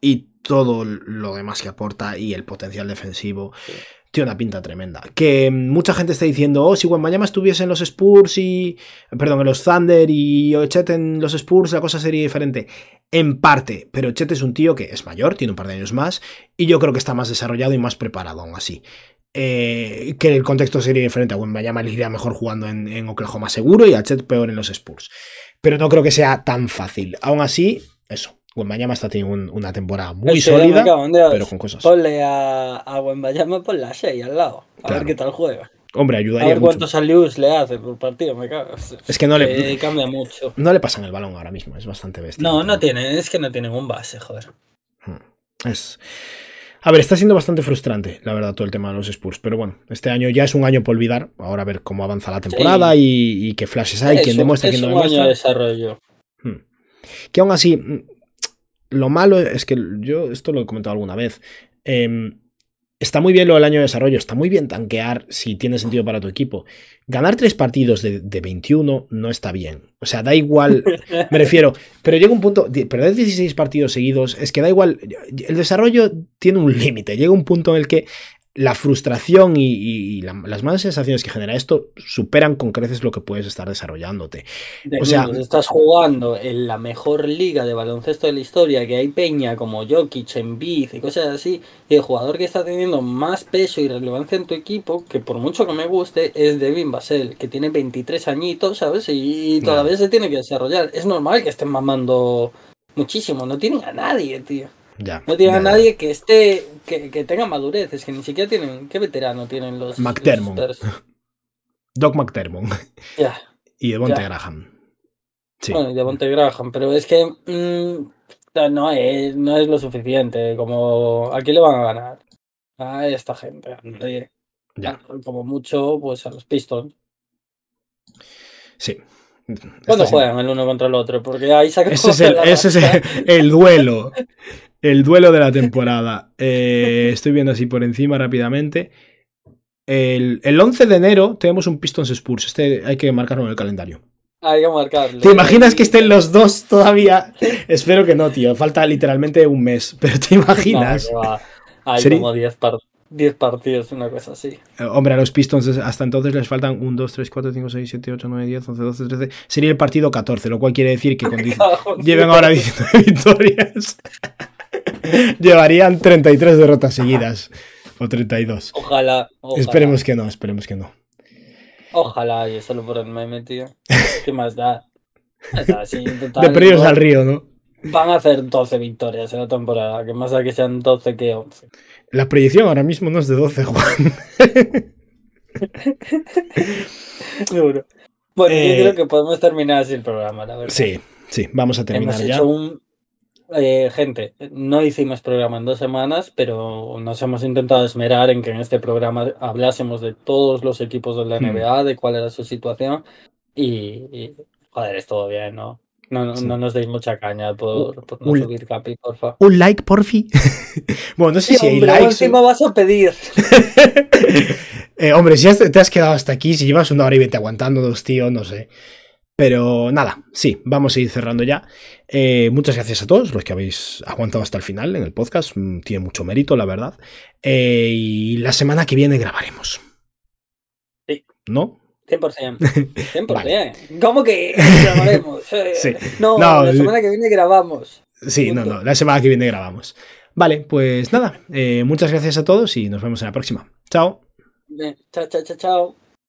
Y todo lo demás que aporta y el potencial defensivo. Sí. Tiene una pinta tremenda. Que mucha gente está diciendo, oh, si Wembayama estuviese en los Spurs y. Perdón, en los Thunder y Chet en los Spurs, la cosa sería diferente. En parte, pero Chet es un tío que es mayor, tiene un par de años más, y yo creo que está más desarrollado y más preparado aún así. Eh, que el contexto sería diferente. A Wembayama le iría mejor jugando en, en Oklahoma seguro y a Chet peor en los Spurs. Pero no creo que sea tan fácil. Aún así, eso. Wembayama está teniendo un- una temporada muy Es sólida, pero con cosas. Ponle a, a Wembayama por la 6 al lado. A Claro. ver qué tal juega. Hombre, A ayudaría ver mucho. cuántos alius le hace por partido, me cago. Es que no le- Eh, cambia mucho. No le pasan el balón ahora mismo, es bastante bestia. No, no tiene, es que no tienen un base, joder. Es. A ver, está siendo bastante frustrante, la verdad, todo el tema de los Spurs. Pero bueno, este año ya es un año por olvidar. Ahora a ver cómo avanza la temporada y, y qué flashes hay, Es quién un- demuestra, es quién no un año demuestra. de desarrollo. Hmm. Que aún así, lo malo es que yo, esto lo he comentado alguna vez. em, está muy bien lo del año de desarrollo, está muy bien tanquear si tiene sentido para tu equipo. Ganar tres partidos de, de 21 no está bien. O sea, da igual. Me refiero, pero llega un punto, perder 16 partidos seguidos, es que da igual, el desarrollo tiene un límite, llega un punto en el que la frustración y, y la- las malas sensaciones que genera esto superan con creces lo que puedes estar desarrollándote. De O sea- estás jugando en la mejor liga de baloncesto de la historia, que hay peña como Jokic, Embiid y cosas así, y el jugador que está teniendo más peso y relevancia en tu equipo, que por mucho que me guste, es Devin Basel, que tiene 23 añitos, ¿sabes? Y, y todavía se tiene que desarrollar. Es normal que estén mamando muchísimo, no tienen a nadie, tío. Ya. No tienen ya, a nadie que esté, que, que tenga madurez, es que ni siquiera tienen, ¿qué veterano tienen los, los McDermott. Spurs? Doc McDermott Ya. y Devonte. Graham. Sí. Bueno, y Devonte Graham, pero es que mm, no, es, no es lo suficiente. Como, ¿a quién le van a ganar? A esta gente. Ya. Como mucho, pues a los Pistons. Sí. ¿Cuándo juegan el uno contra el otro? Porque ahí se Ese es el, ese es el, el duelo. El duelo de la temporada. Eh, estoy viendo así por encima rápidamente. El, el 11 de enero tenemos un Pistons Spurs. Este hay que marcarlo en el calendario. Hay que marcarle. ¿Te imaginas que estén los dos todavía? Espero que no, tío. Falta literalmente un mes. Pero ¿te imaginas? No. Hay Sería- como 10 par- 10 partidos, una cosa así. Eh, Hombre, a los Pistons hasta entonces les faltan 1, 2, 3, 4, 5, 6, 7, 8, 9, 10, 11, 12, 13. Sería el partido 14, lo cual quiere decir que con 10 lleven ahora 19 victorias. Llevarían 33 derrotas seguidas. O 32. Ojalá, ojalá. Esperemos que no, esperemos que no. Ojalá, yo solo por el meme, tío. ¿Qué más da? Está, De perdidos al río, ¿no? Van a hacer 12 victorias en la temporada. Que más da que sean 12 que 11. La proyección ahora mismo no es de 12, Juan. Seguro. Bueno, Eh, yo creo que podemos terminar así el programa, la verdad. Sí, sí, vamos a terminar Hemos ya. hecho un. Eh, gente, no hicimos programa en dos semanas, pero nos hemos intentado esmerar en que en este programa hablásemos de todos los equipos de la Hmm. NBA, de cuál era su situación. Y, y, joder, es todo bien, ¿no? No, no, Sí. no nos deis mucha caña por, por no un- subir capi, porfa. Un like, porfi. bueno, no sé Sí, si hay hombre, likes. encima vas a pedir. Eh, hombre, si te has quedado hasta aquí, si llevas una hora y veinte aguantando dos tíos, no sé. Pero nada, sí, vamos a ir cerrando ya. Eh, muchas gracias a todos los que habéis aguantado hasta el final en el podcast. Mm, Tiene mucho mérito, la verdad. Eh, y la semana que viene grabaremos. Sí. ¿No? 100%. 100%. ¿Cómo que grabaremos? Eh, Sí. No, No, la semana que viene grabamos. Sí, no, no, la semana que viene grabamos. Vale, pues nada, eh, muchas gracias a todos y nos vemos en la próxima. Chao. Bien, Chao, chao, chao, chao.